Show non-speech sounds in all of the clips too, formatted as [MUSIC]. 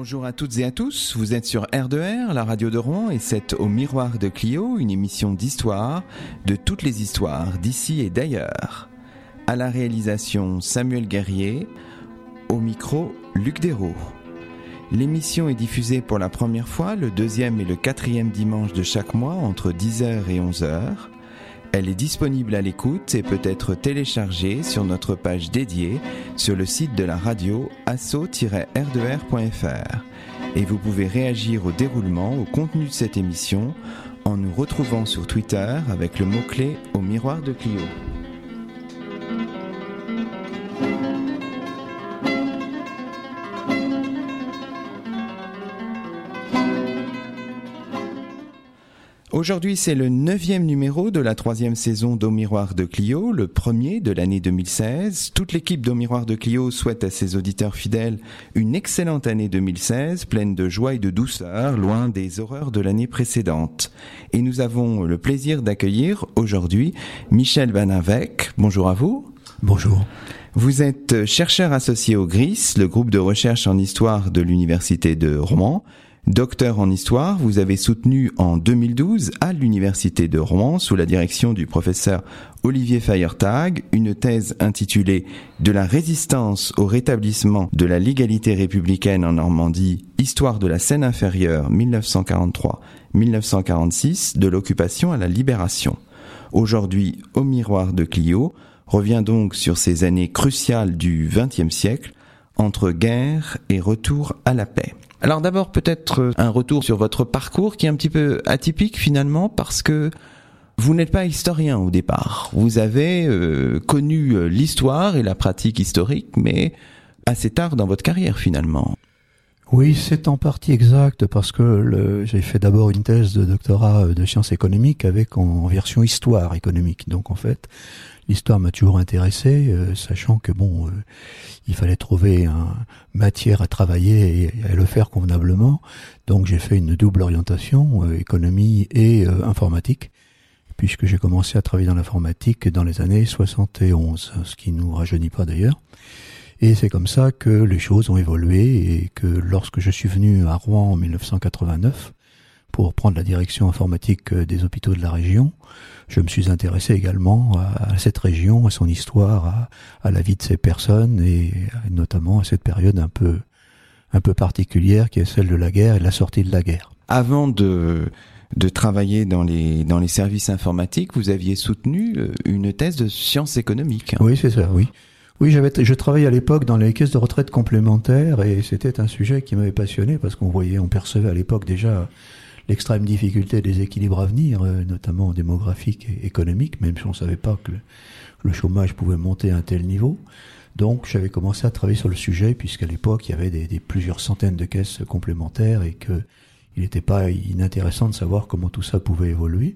Bonjour à toutes et à tous, vous êtes sur R2R, la radio de Rouen, et c'est au Miroir de Clio, une émission d'histoire, de toutes les histoires d'ici et d'ailleurs. À la réalisation Samuel Guerrier, au micro Luc Dérault. L'émission est diffusée pour la première fois le deuxième et le quatrième dimanche de chaque mois entre 10h et 11h. Elle est disponible à l'écoute et peut être téléchargée sur notre page dédiée sur le site de la radio asso-r2r.fr. Et vous pouvez réagir au déroulement, au contenu de cette émission en nous retrouvant sur Twitter avec le mot-clé au miroir de Clio. Aujourd'hui, c'est le neuvième numéro de la troisième saison d'Au Miroir de Clio, le premier de l'année 2016. Toute l'équipe d'Au Miroir de Clio souhaite à ses auditeurs fidèles une excellente année 2016, pleine de joie et de douceur, loin des horreurs de l'année précédente. Et nous avons le plaisir d'accueillir aujourd'hui Michel Van Avec. Bonjour à vous. Bonjour. Vous êtes chercheur associé au GRIS, le groupe de recherche en histoire de l'Université de Rouen. Docteur en histoire, vous avez soutenu en 2012 à l'Université de Rouen, sous la direction du professeur Olivier Feiertag, une thèse intitulée De la résistance au rétablissement de la légalité républicaine en Normandie, Histoire de la Seine inférieure 1943-1946, de l'occupation à la libération. Aujourd'hui, au miroir de Clio, revient donc sur ces années cruciales du XXe siècle, entre guerre et retour à la paix. Alors d'abord peut-être euh, un retour sur votre parcours qui est un petit peu atypique finalement parce que vous n'êtes pas historien au départ. Vous avez euh, connu euh, l'histoire et la pratique historique, mais assez tard dans votre carrière finalement. Oui, c'est en partie exact parce que j'ai fait d'abord une thèse de doctorat de sciences économiques avec en version histoire économique. Donc en fait, l'histoire m'a toujours intéressé, euh, sachant que bon, euh, il fallait trouver un matière à travailler et à le faire convenablement. Donc j'ai fait une double orientation, euh, économie et informatique, puisque j'ai commencé à travailler dans l'informatique dans les années 71, ce qui nous rajeunit pas d'ailleurs. Et c'est comme ça que les choses ont évolué et que lorsque je suis venu à Rouen en 1989 pour prendre la direction informatique des hôpitaux de la région, je me suis intéressé également à, cette région, à son histoire, à, la vie de ces personnes et notamment à cette période un peu un peu particulière qui est celle de la guerre et de la sortie de la guerre. Avant de de travailler dans les dans les services informatiques, vous aviez soutenu euh, une thèse de sciences économiques. Oui, c'est ça, oui. Oui, j'avais, je travaillais à l'époque dans les caisses de retraite complémentaires et c'était un sujet qui m'avait passionné parce qu'on voyait, on percevait à l'époque déjà l'extrême difficulté des équilibres à venir, euh, notamment démographiques et économiques, même si on ne savait pas que le, chômage pouvait monter à un tel niveau. Donc j'avais commencé à travailler sur le sujet, puisqu'à l'époque il y avait des, plusieurs centaines de caisses complémentaires et que il n'était pas inintéressant de savoir comment tout ça pouvait évoluer.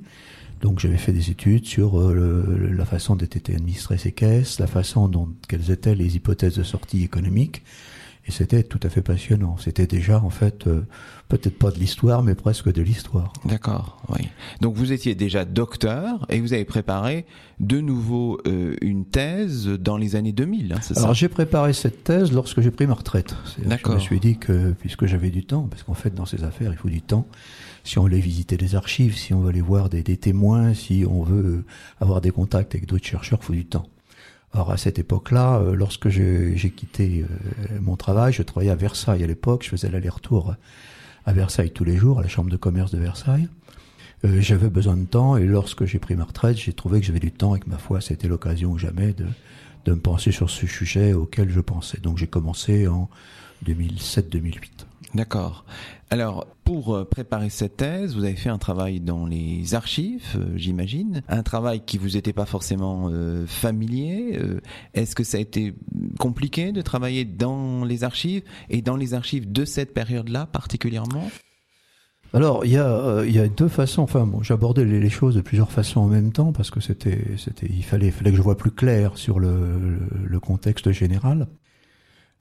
Donc j'avais fait des études sur euh, la façon étaient administrées ces caisses, la façon dont quelles étaient les hypothèses de sortie économique, et c'était tout à fait passionnant. C'était déjà, en fait, euh, peut-être pas de l'histoire, mais presque de l'histoire. D'accord, oui. Donc vous étiez déjà docteur et vous avez préparé de nouveau euh, une thèse dans les années 2000, hein, c'est ça Alors j'ai préparé cette thèse lorsque j'ai pris ma retraite. D'accord. Je me suis dit que, puisque j'avais du temps, parce qu'en fait, dans ces affaires, il faut du temps, si on veut visiter des archives, si on veut aller voir des, des témoins, si on veut avoir des contacts avec d'autres chercheurs, il faut du temps. Alors à cette époque-là, euh, lorsque j'ai quitté euh, mon travail, je travaillais à Versailles à l'époque, je faisais l'aller-retour à Versailles tous les jours, à la chambre de commerce de Versailles. Euh, j'avais besoin de temps et lorsque j'ai pris ma retraite, j'ai trouvé que j'avais du temps et que ma foi, c'était l'occasion ou jamais de, de me penser sur ce sujet auquel je pensais. Donc j'ai commencé en 2007-2008. D'accord. Alors, pour euh, préparer cette thèse, vous avez fait un travail dans les archives, euh, j'imagine, un travail qui vous était pas forcément euh, familier. Est-ce que ça a été compliqué de travailler dans les archives et dans les archives de cette période-là particulièrement? Alors, il y a, il y a deux façons. Enfin, bon, j'abordais les, choses de plusieurs façons en même temps parce que c'était, c'était, il fallait, fallait que je vois plus clair sur le, le contexte général.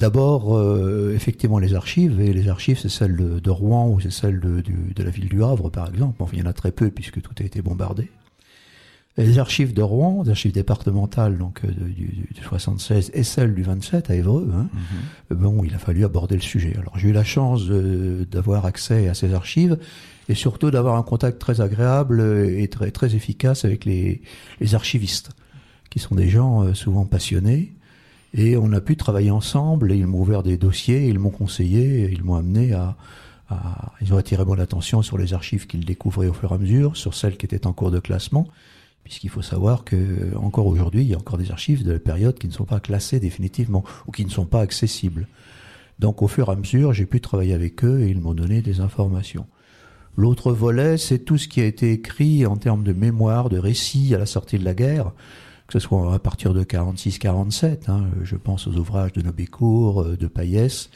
D'abord, euh, effectivement, les archives, et les archives, c'est celle de, Rouen ou c'est celle de, la ville du Havre, par exemple. Enfin, il y en a très peu puisque tout a été bombardé. Les archives de Rouen, les archives départementales donc du, du, 76 et celles du 27 à Évreux, hein, mhm. bon, il a fallu aborder le sujet. Alors j'ai eu la chance d'avoir accès à ces archives et surtout d'avoir un contact très agréable et très, très efficace avec les, les archivistes, qui sont des gens souvent passionnés. Et on a pu travailler ensemble et ils m'ont ouvert des dossiers, ils m'ont conseillé, ils m'ont amené à, à, Ils ont attiré mon attention sur les archives qu'ils découvraient au fur et à mesure, sur celles qui étaient en cours de classement, puisqu'il faut savoir que encore aujourd'hui, il y a encore des archives de la période qui ne sont pas classées définitivement ou qui ne sont pas accessibles. Donc au fur et à mesure, j'ai pu travailler avec eux et ils m'ont donné des informations. L'autre volet, c'est tout ce qui a été écrit en termes de mémoire, de récits à la sortie de la guerre que ce soit à partir de 46-47. Hein, je pense aux ouvrages de Nobécourt, euh, de Payès,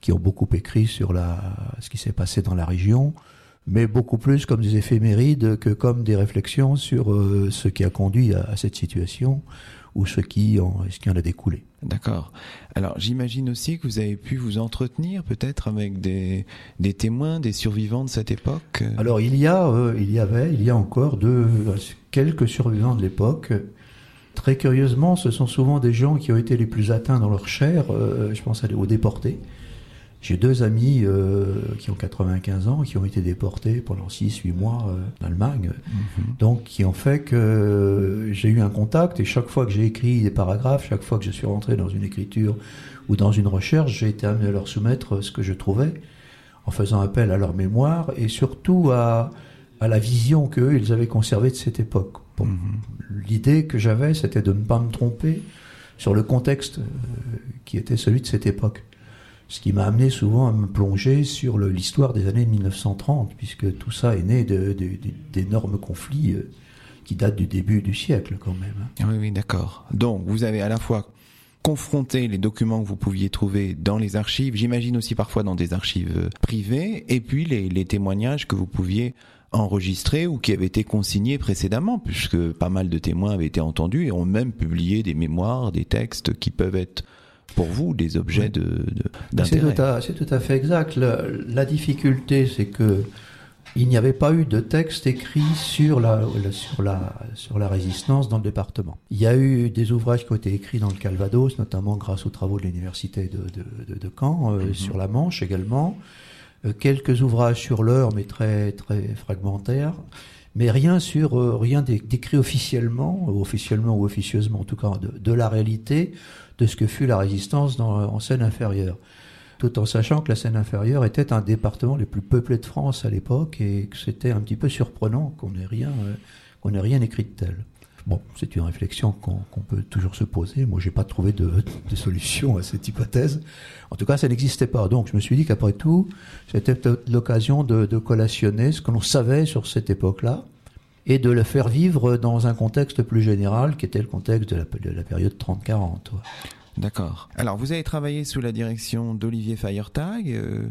qui ont beaucoup écrit sur la, ce qui s'est passé dans la région, mais beaucoup plus comme des éphémérides que comme des réflexions sur euh, ce qui a conduit à, cette situation ou ce qui en, ce qui en a découlé. D'accord. Alors j'imagine aussi que vous avez pu vous entretenir peut-être avec des, des témoins, des survivants de cette époque. Alors il y a, euh, il y avait, il y a encore deux, quelques survivants de l'époque Très curieusement, ce sont souvent des gens qui ont été les plus atteints dans leur chair. Euh, je pense aux déportés. J'ai deux amis euh, qui ont 95 ans, qui ont été déportés pendant 6-8 mois euh, en Allemagne. Mhm. Donc, qui ont fait que j'ai eu un contact et chaque fois que j'ai écrit des paragraphes, chaque fois que je suis rentré dans une écriture ou dans une recherche, j'ai été amené à leur soumettre ce que je trouvais en faisant appel à leur mémoire et surtout à, à la vision qu'eux, ils avaient conservée de cette époque. Mhm. L'idée que j'avais, c'était de ne pas me tromper sur le contexte euh, qui était celui de cette époque. Ce qui m'a amené souvent à me plonger sur l'histoire des années 1930, puisque tout ça est né d'énormes conflits euh, qui datent du début du siècle quand même. Hein. Oui, oui, d'accord. Donc, vous avez à la fois confronté les documents que vous pouviez trouver dans les archives, j'imagine aussi parfois dans des archives euh, privées, et puis les, les témoignages que vous pouviez enregistrés ou qui avaient été consignés précédemment, puisque pas mal de témoins avaient été entendus et ont même publié des mémoires, des textes qui peuvent être pour vous des objets de, d'intérêt. C'est tout, à fait exact. La, difficulté, c'est que il n'y avait pas eu de texte écrit sur la, sur, la, sur la résistance dans le département. Il y a eu des ouvrages qui ont été écrits dans le Calvados, notamment grâce aux travaux de l'université de, de, Caen, euh, mhm. sur la Manche également. Euh, quelques ouvrages sur l'heure, mais très très fragmentaires, mais rien sur euh, rien décrit officiellement, officiellement ou officieusement en tout cas, de, la réalité de ce que fut la résistance dans, en Seine inférieure. Tout en sachant que la Seine inférieure était un département les plus peuplés de France à l'époque et que c'était un petit peu surprenant qu'on n'ait rien, euh, qu'on n'ait rien écrit de tel. Bon, c'est une réflexion qu'on peut toujours se poser. Moi, j'ai pas trouvé [LAUGHS] de, solution à cette hypothèse. En tout cas, ça n'existait pas. Donc, je me suis dit qu'après tout, c'était l'occasion de, de, collationner ce que l'on savait sur cette époque-là et de le faire vivre dans un contexte plus général, qui était le contexte de la, de la période 30-40. D'accord. Alors, vous avez travaillé sous la direction d'Olivier Feiertag, euh,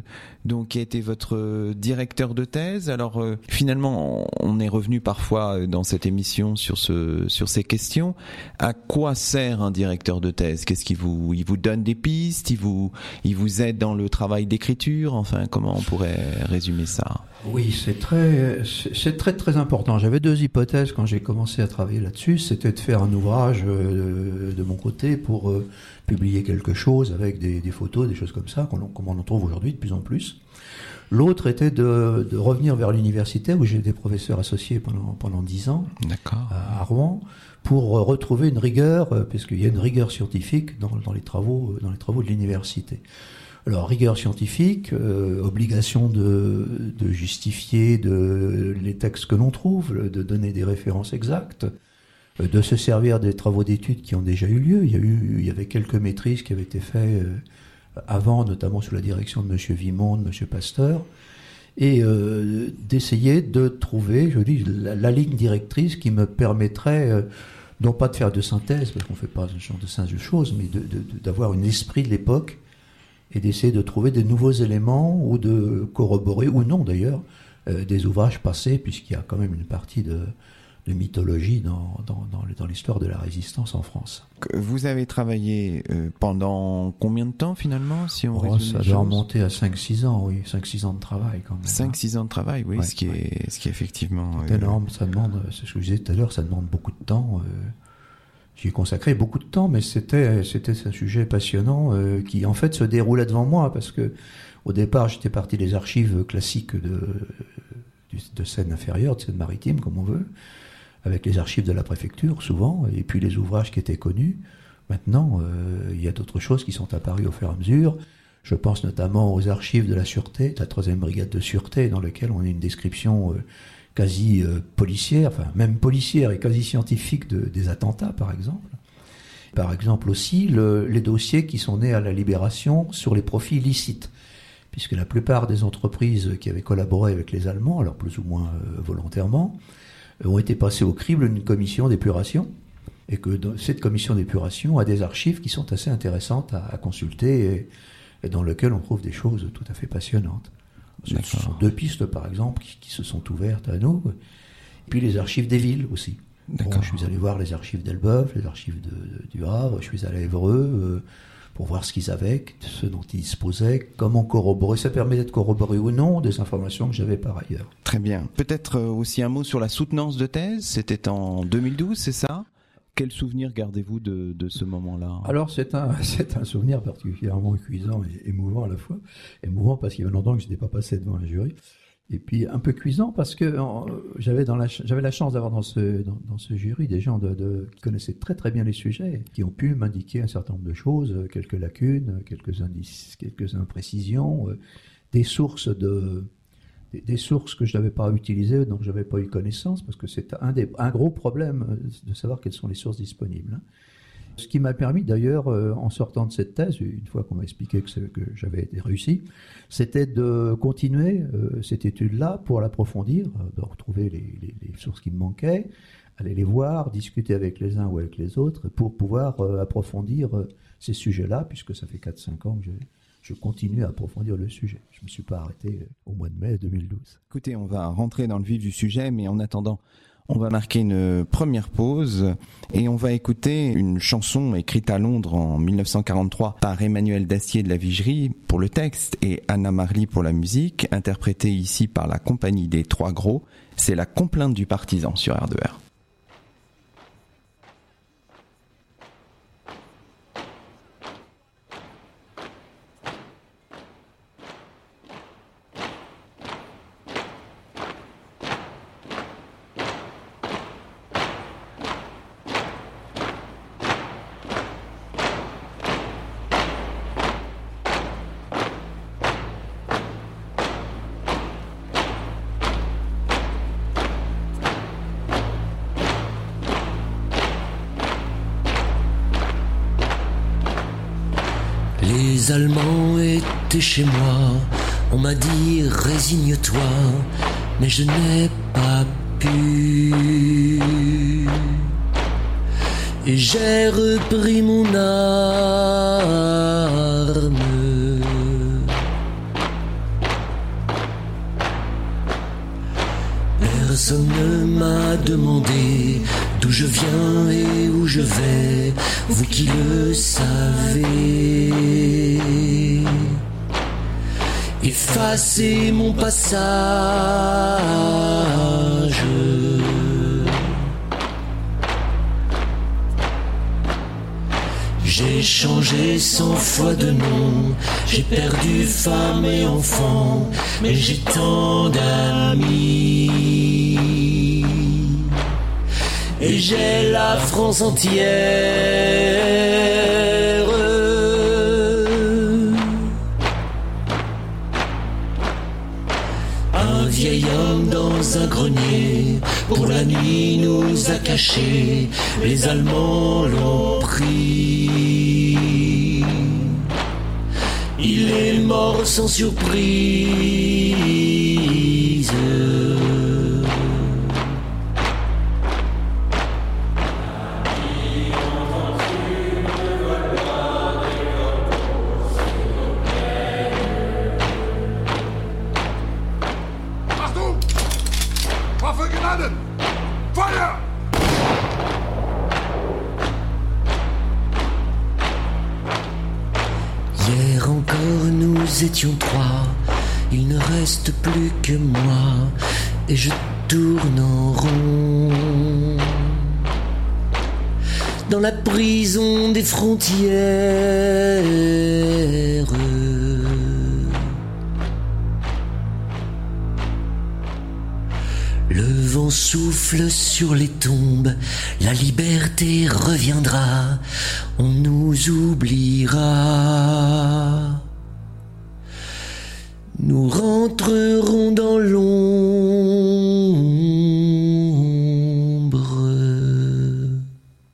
donc qui a été votre directeur de thèse. Alors, euh, finalement, on est revenu parfois euh, dans cette émission sur ce sur ces questions. À quoi sert un directeur de thèse? Qu'est-ce qui vous il vous donne des pistes? Il vous il vous aide dans le travail d'écriture? Enfin, comment on pourrait résumer ça? Oui, c'est très c'est très très important. J'avais deux hypothèses quand j'ai commencé à travailler là-dessus. C'était de faire un ouvrage de mon côté pour publier quelque chose avec des, photos, des choses comme ça, comme on en trouve aujourd'hui de plus en plus. L'autre était de, revenir vers l'université où j'ai été professeur associé pendant pendant dix ans à, Rouen pour retrouver une rigueur, euh, puisqu'il y a une rigueur scientifique dans, les travaux dans les travaux de l'université. Alors rigueur scientifique, euh, obligation de, de, justifier de, les textes que l'on trouve, de donner des références exactes, euh, de se servir des travaux d'études qui ont déjà eu lieu. Il y, a eu, il y avait quelques maîtrises qui avaient été faites euh, avant, notamment sous la direction de M. Vimond, de M. Pasteur, et euh, d'essayer de trouver, je dis, la, ligne directrice qui me permettrait, non pas de faire de synthèse, parce qu'on ne fait pas ce genre de synthèse de choses, mais d'avoir de, un esprit de l'époque et d'essayer de trouver des nouveaux éléments ou de corroborer, ou non d'ailleurs, des ouvrages passés, puisqu'il y a quand même une partie de, de mythologie dans, dans, dans, l'histoire de la résistance en France. Vous avez travaillé euh, pendant combien de temps finalement si on oh, Ça doit remonter à 5-6 ans, oui, 5-6 ans de travail quand même. 5-6 hein. ans de travail, oui, ce, qui est, ce qui est effectivement... C'est euh, énorme, ça demande, c'est ce que je disais tout à l'heure, ça demande beaucoup de temps. Euh, J'y ai consacré beaucoup de temps, mais c'était c'était un sujet passionnant euh, qui en fait se déroulait devant moi parce que au départ j'étais parti des archives classiques de de Seine inférieure, de Seine maritime comme on veut, avec les archives de la préfecture souvent, et puis les ouvrages qui étaient connus. Maintenant, euh, il y a d'autres choses qui sont apparues au fur et à mesure. Je pense notamment aux archives de la sûreté, de la troisième brigade de sûreté, dans lequel on a une description euh, quasi euh, policière, enfin même policière et quasi scientifique de, des attentats, par exemple. Par exemple aussi les dossiers qui sont nés à la libération sur les profits licites, puisque la plupart des entreprises qui avaient collaboré avec les Allemands, alors plus ou moins euh, volontairement, euh, ont été passées au crible d'une commission d'épuration, et que cette commission d'épuration a des archives qui sont assez intéressantes à, consulter et dans lesquelles on trouve des choses tout à fait passionnantes. Ce sont deux pistes, par exemple, qui, se sont ouvertes à nous. Et puis les archives des villes aussi. je suis allé voir les archives d'Elbeuf, les archives de, du Havre, je suis allé à Évreux euh, pour voir ce qu'ils avaient, ce dont ils disposaient, comment corroborer. Ça permet d'être corroboré ou non des informations que j'avais par ailleurs. Très bien. Peut-être euh, aussi un mot sur la soutenance de thèse. C'était en 2012, c'est ça? Quel souvenir gardez-vous de, ce moment-là? Alors c'est un, [LAUGHS] un souvenir particulièrement cuisant et émouvant à la fois. Émouvant parce qu'il y avait longtemps que je n'étais pas passé devant un jury. Et puis un peu cuisant parce que j'avais, la, la chance d'avoir dans ce, dans, ce jury des gens de, qui connaissaient très très bien les sujets, qui ont pu m'indiquer un certain nombre de choses, quelques lacunes, quelques indices, quelques imprécisions, euh, des sources de, des, sources que je n'avais pas utilisées, donc je n'avais pas eu connaissance, parce que c'est un, un gros problème euh, de savoir quelles sont les sources disponibles. Hein. Ce qui m'a permis d'ailleurs, euh, en sortant de cette thèse, une fois qu'on m'a expliqué que, que j'avais réussi, c'était de continuer euh, cette étude-là pour l'approfondir, de retrouver les, sources qui me manquaient, aller les voir, discuter avec les uns ou avec les autres, pour pouvoir approfondir ces sujets-là, puisque ça fait 4-5 ans que j'ai je continue à approfondir le sujet. Je ne me suis pas arrêté euh, au mois de mai 2012. Écoutez, on va rentrer dans le vif du sujet, mais en attendant, on va marquer une première pause et on va écouter une chanson écrite à Londres en 1943 par Emmanuel Dacier de la Vigerie pour le texte et Anna Marley pour la musique, interprétée ici par la compagnie des Trois Gros. C'est la complainte du partisan sur R2R. J'ai repris mon arme. Personne ne m'a demandé d'où je viens et où je vais, vous qui le savez. Effacez mon passage. Changé cent fois de nom, j'ai perdu femme et enfant, mais j'ai tant d'amis. Et j'ai la France entière. Un vieil homme dans un grenier, pour la nuit nous a cachés, les Allemands l'ont pris. Sans surprise. Reste plus que moi, et je tourne en rond. Dans la prison des frontières. Le vent souffle sur les tombes, la liberté reviendra, on nous oubliera. Nous rentrerons dans l'ombre.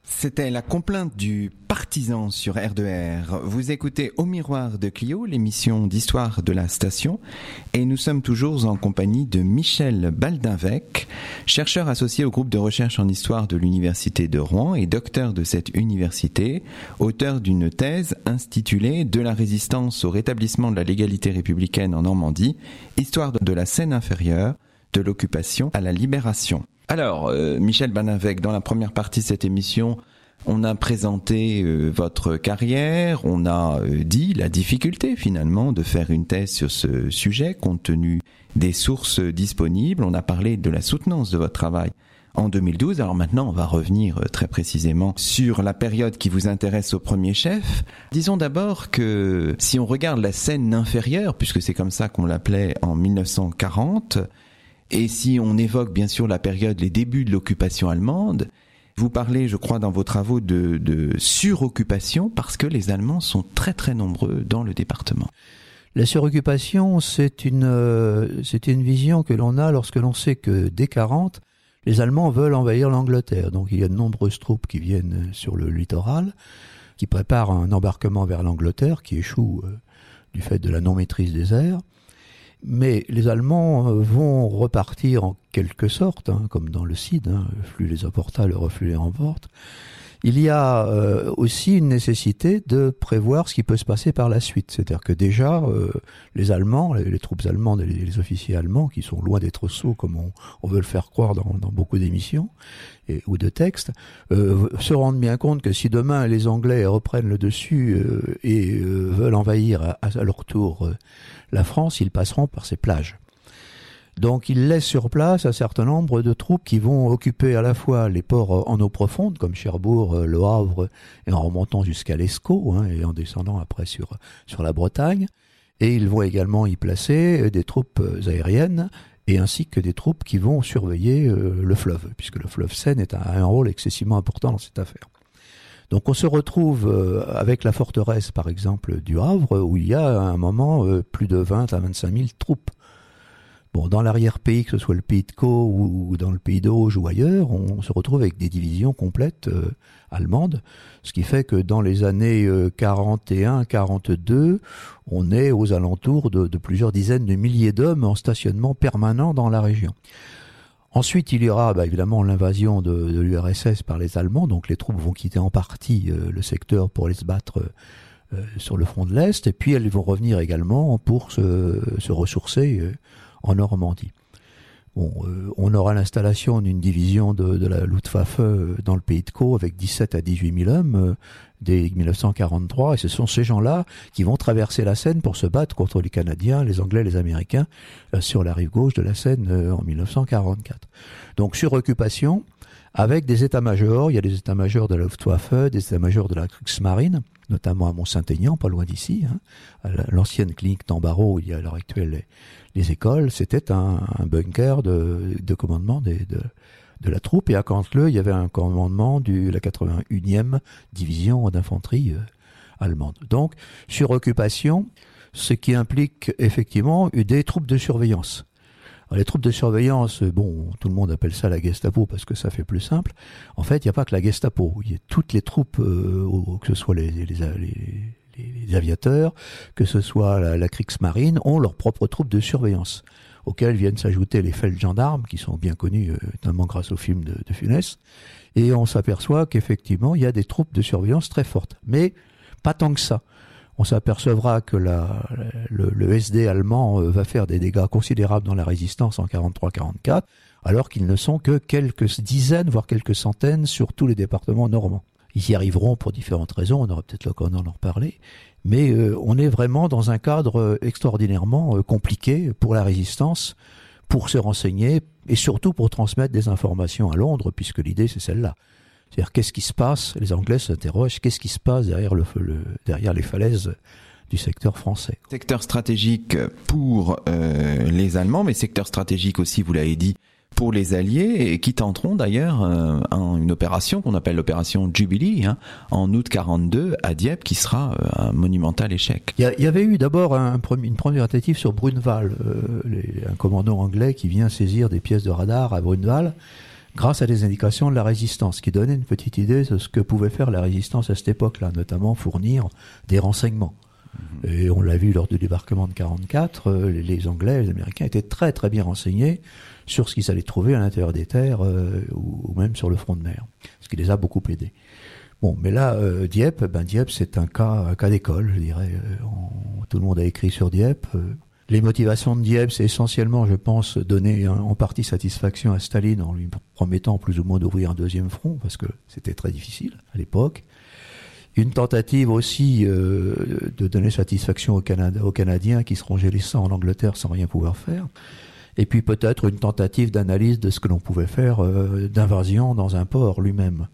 C'était la complainte du partisan sur R2R. Vous écoutez Au miroir de Clio, l'émission d'histoire de la station, et nous sommes toujours en compagnie de Michel Baldinvec, chercheur associé au groupe de recherche en histoire de l'Université de Rouen et docteur de cette université, auteur d'une thèse intitulée De la résistance au rétablissement de la légalité républicaine en Normandie, histoire de la Seine inférieure, de l'occupation à la libération. Alors, euh, Michel Banavec, dans la première partie de cette émission, on a présenté euh, votre carrière, on a euh, dit la difficulté finalement de faire une thèse sur ce sujet compte tenu des sources disponibles, on a parlé de la soutenance de votre travail en 2012. Alors maintenant, on va revenir euh, très précisément sur la période qui vous intéresse au premier chef. Disons d'abord que si on regarde la scène inférieure, puisque c'est comme ça qu'on l'appelait en 1940, et si on évoque bien sûr la période, les débuts de l'occupation allemande, vous parlez, je crois, dans vos travaux de, suroccupation parce que les Allemands sont très très nombreux dans le département. La suroccupation, c'est une, euh, c'est une vision que l'on a lorsque l'on sait que dès 40, les Allemands veulent envahir l'Angleterre. Donc il y a de nombreuses troupes qui viennent sur le littoral, qui préparent un embarquement vers l'Angleterre, qui échoue euh, du fait de la non-maîtrise des airs. Mais les Allemands euh, vont repartir en quelque sorte, hein, comme dans le Cid, hein, le flux les apporta, le reflux les remporte. Il y a euh, aussi une nécessité de prévoir ce qui peut se passer par la suite. C'est-à-dire que déjà, euh, les Allemands, les, troupes allemandes et les, officiers allemands, qui sont loin d'être sots comme on, veut le faire croire dans, beaucoup d'émissions ou de textes, euh, se rendent bien compte que si demain les Anglais reprennent le dessus et veulent envahir à, à leur tour la France, ils passeront par ces plages. Donc il laisse sur place un certain nombre de troupes qui vont occuper à la fois les ports en eau profonde, comme Cherbourg, Le Havre, et en remontant jusqu'à l'Escaut, hein, et en descendant après sur, sur la Bretagne. Et ils vont également y placer des troupes aériennes, et ainsi que des troupes qui vont surveiller le fleuve, puisque le fleuve Seine est un, un rôle excessivement important dans cette affaire. Donc on se retrouve avec la forteresse, par exemple, du Havre, où il y a à un moment plus de 20 à 25 000 troupes. Bon, dans l'arrière-pays, que ce soit le pays de Caux ou dans le pays d'Auge ou ailleurs, on se retrouve avec des divisions complètes euh, allemandes, ce qui fait que dans les années euh, 41-42, on est aux alentours de, plusieurs dizaines de milliers d'hommes en stationnement permanent dans la région. Ensuite, il y aura bah, évidemment l'invasion de, l'URSS par les Allemands, donc les troupes vont quitter en partie euh, le secteur pour aller se battre euh, sur le front de l'Est, et puis elles vont revenir également pour se, ressourcer euh, en Normandie. Euh, on aura l'installation d'une division de, la Luftwaffe dans le pays de Caux avec 17 à 18 000 hommes euh, dès 1943, et ce sont ces gens-là qui vont traverser la Seine pour se battre contre les Canadiens, les Anglais, les Américains euh, sur la rive gauche de la Seine euh, en 1944. Donc sur occupation, avec des états-majors, il y a des états-majors de la Luftwaffe, des états-majors de la Kriegsmarine, notamment à Mont-Saint-Aignan, pas loin d'ici, hein, l'ancienne clinique Tambaro, où il y a à l'heure actuelle les, les écoles, c'était un, un, bunker de, de commandement des, de, de, la troupe. Et à Cantleux, il y avait un commandement de la 81e division d'infanterie euh, allemande. Donc, sur occupation, ce qui implique effectivement des troupes de surveillance. Alors, les troupes de surveillance, bon, tout le monde appelle ça la Gestapo parce que ça fait plus simple. En fait, il n'y a pas que la Gestapo. Il y a toutes les troupes, euh, que ce soit les, les, les les aviateurs, que ce soit la, Kriegsmarine, ont leurs propres troupes de surveillance, auxquelles viennent s'ajouter les feldgendarmes, qui sont bien connus, euh, notamment grâce au film de, de Funès. Et on s'aperçoit qu'effectivement, il y a des troupes de surveillance très fortes. Mais pas tant que ça. On s'apercevra que le, le, SD allemand va faire des dégâts considérables dans la résistance en 43-44, alors qu'ils ne sont que quelques dizaines, voire quelques centaines sur tous les départements normands. Ils y arriveront pour différentes raisons, on aura peut-être l'occasion d'en reparler, mais euh, on est vraiment dans un cadre euh, extraordinairement euh, compliqué pour la résistance, pour se renseigner et surtout pour transmettre des informations à Londres, puisque l'idée c'est celle-là. C'est-à-dire qu'est-ce qui se passe? Les Anglais s'interrogent qu'est-ce qui se passe derrière, le, derrière les falaises du secteur français? Secteur stratégique pour les Allemands, mais secteur stratégique aussi, vous l'avez dit, pour les Alliés et qui tenteront d'ailleurs euh, une opération qu'on appelle l'opération Jubilee hein, en août 42 à Dieppe qui sera euh, un monumental échec. Il y, avait eu d'abord un, une première tentative sur Bruneval, euh, un commandant anglais qui vient saisir des pièces de radar à Bruneval grâce à des indications de la résistance, qui donnait une petite idée de ce que pouvait faire la résistance à cette époque-là, notamment fournir des renseignements. Mhm. Et on l'a vu lors du débarquement de 44, les Anglais, les Américains étaient très très bien renseignés sur ce qu'ils allaient trouver à l'intérieur des terres euh, ou, même sur le front de mer, ce qui les a beaucoup aidés. Bon, mais là, euh, Dieppe, ben Dieppe, c'est un cas, cas d'école, je dirais. Euh, tout le monde a écrit sur Dieppe. Les motivations de Dieppe, c'est essentiellement, je pense, donner en partie satisfaction à Staline en lui promettant plus ou moins d'ouvrir un deuxième front, parce que c'était très difficile à l'époque. Une tentative aussi de donner satisfaction aux, Canadiens qui se rongeaient les sangs en Angleterre sans rien pouvoir faire et puis peut-être une tentative d'analyse de ce que l'on pouvait faire euh, d'invasion dans un port lui-même.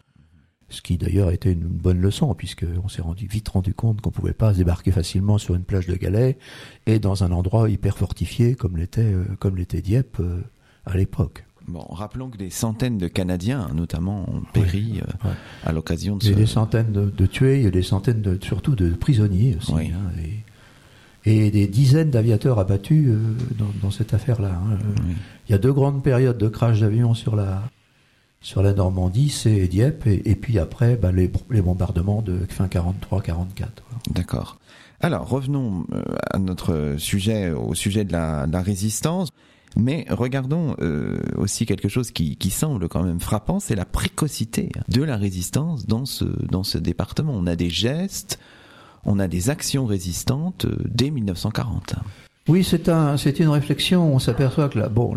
Ce qui d'ailleurs était une bonne leçon, puisqu'on s'est rendu, vite rendu compte qu'on ne pouvait pas se débarquer facilement sur une plage de galets et dans un endroit hyper fortifié comme l'était euh, comme l'était Dieppe euh, à l'époque. Bon, rappelons que des centaines de Canadiens, notamment, ont péri à l'occasion de il y a des centaines de, tués, il y a des centaines de, surtout de prisonniers aussi. Hein, et des dizaines d'aviateurs abattus euh, dans, cette affaire-là. Hein. Il y a deux grandes périodes de crash d'avions sur la, sur la Normandie, c'est Dieppe, et, puis après bah, les, les, bombardements de fin 43-44. D'accord. Alors revenons euh, à notre sujet, au sujet de la, résistance. Mais regardons euh, aussi quelque chose qui, qui, semble quand même frappant, c'est la précocité de la résistance dans ce, dans ce département. On a des gestes, on a des actions résistantes euh, dès 1940. Oui, c'est un, c'est une réflexion. On s'aperçoit que la, bon,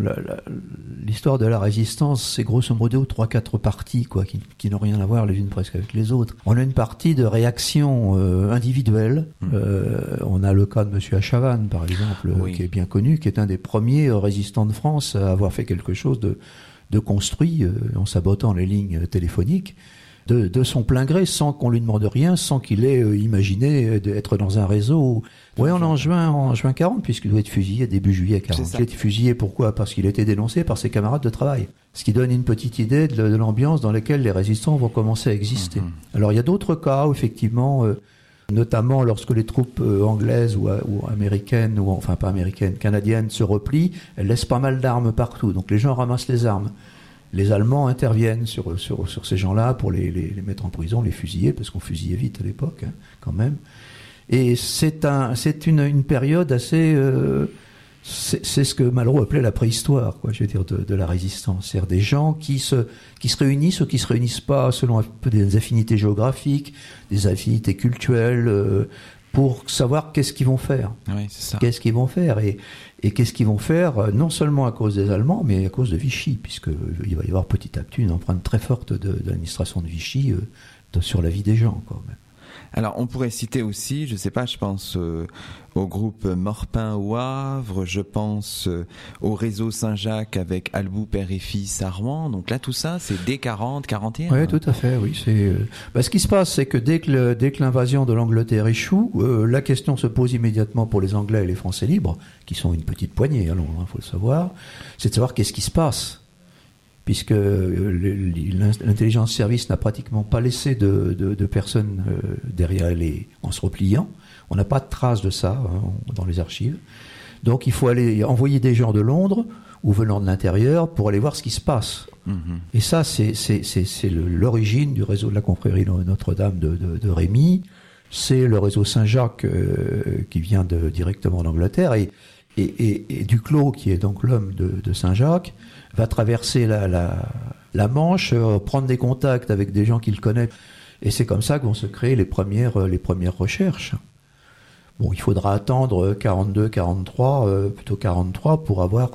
l'histoire de la résistance, c'est grosso modo trois, quatre parties, quoi, qui, n'ont rien à voir les unes presque avec les autres. On a une partie de réaction euh, individuelle. Hmm. Euh, on a le cas de Monsieur Achavan, par exemple, qui est bien connu, qui est un des premiers résistants de France à avoir fait quelque chose de, de construit en sabotant les lignes téléphoniques de, son plein gré, sans qu'on lui demande rien, sans qu'il ait euh, imaginé d'être dans un réseau. Oui, on est en juin, en juin 40, puisqu'il doit être fusillé début juillet 40. Il a été fusillé pourquoi? Parce qu'il a été dénoncé par ses camarades de travail. Ce qui donne une petite idée de, l'ambiance dans laquelle les résistants vont commencer à exister. Mhm. Alors il y a d'autres cas où effectivement, euh, notamment lorsque les troupes euh, anglaises ou, ou, américaines, ou enfin pas américaines, canadiennes se replient, elles laissent pas mal d'armes partout. Donc les gens ramassent les armes les Allemands interviennent sur, sur, sur ces gens-là pour les, les, les, mettre en prison, les fusiller, parce qu'on fusillait vite à l'époque, hein, quand même. Et c'est un, c'est une, une, période assez. Euh, c'est ce que Malraux appelait la préhistoire, quoi, je veux dire, de, de la résistance. C'est-à-dire des gens qui se, qui se réunissent ou qui se réunissent pas selon un peu des affinités géographiques, des affinités culturelles, euh, pour savoir qu'est-ce qu'ils vont faire. Oui. Qu'est-ce qu'ils vont faire. Et, et qu'est-ce qu'ils vont faire, euh, non seulement à cause des Allemands, mais à cause de Vichy, puisqu'il va y avoir petit à petit une empreinte très forte de, l'administration de Vichy euh, sur la vie des gens. Quoi, alors, on pourrait citer aussi, je sais pas, je pense euh, au groupe Morpin au Havre, je pense euh, au réseau Saint-Jacques avec Albou Père et Fils à Rouen. Donc là, tout ça, c'est dès 40, 41. Oui, tout à fait. Oui. Euh, bah, ce qui se passe, c'est que dès que l'invasion de l'Angleterre échoue, la question se pose immédiatement pour les Anglais et les Français libres, qui sont une petite poignée à Londres, il faut le savoir, c'est de savoir qu'est-ce qui se passe puisque euh, l'intelligence service n'a pratiquement pas laissé de, personnes euh, derrière les, en se repliant. On n'a pas de traces de ça hein, dans les archives. Donc il faut aller envoyer des gens de Londres ou venant de l'intérieur pour aller voir ce qui se passe. Mm-hmm. Et ça, c'est l'origine du réseau de la confrérie Notre-Dame de, Rémy. C'est le réseau Saint-Jacques euh, qui vient de, directement d'Angleterre. Et, et, Duclos, qui est donc l'homme de Saint-Jacques, va traverser la, la, Manche, euh, prendre des contacts avec des gens qu'il connaît. Et c'est comme ça que vont se créer les premières, euh, les premières recherches. Bon, il faudra attendre 42, 43, euh, plutôt 43 pour avoir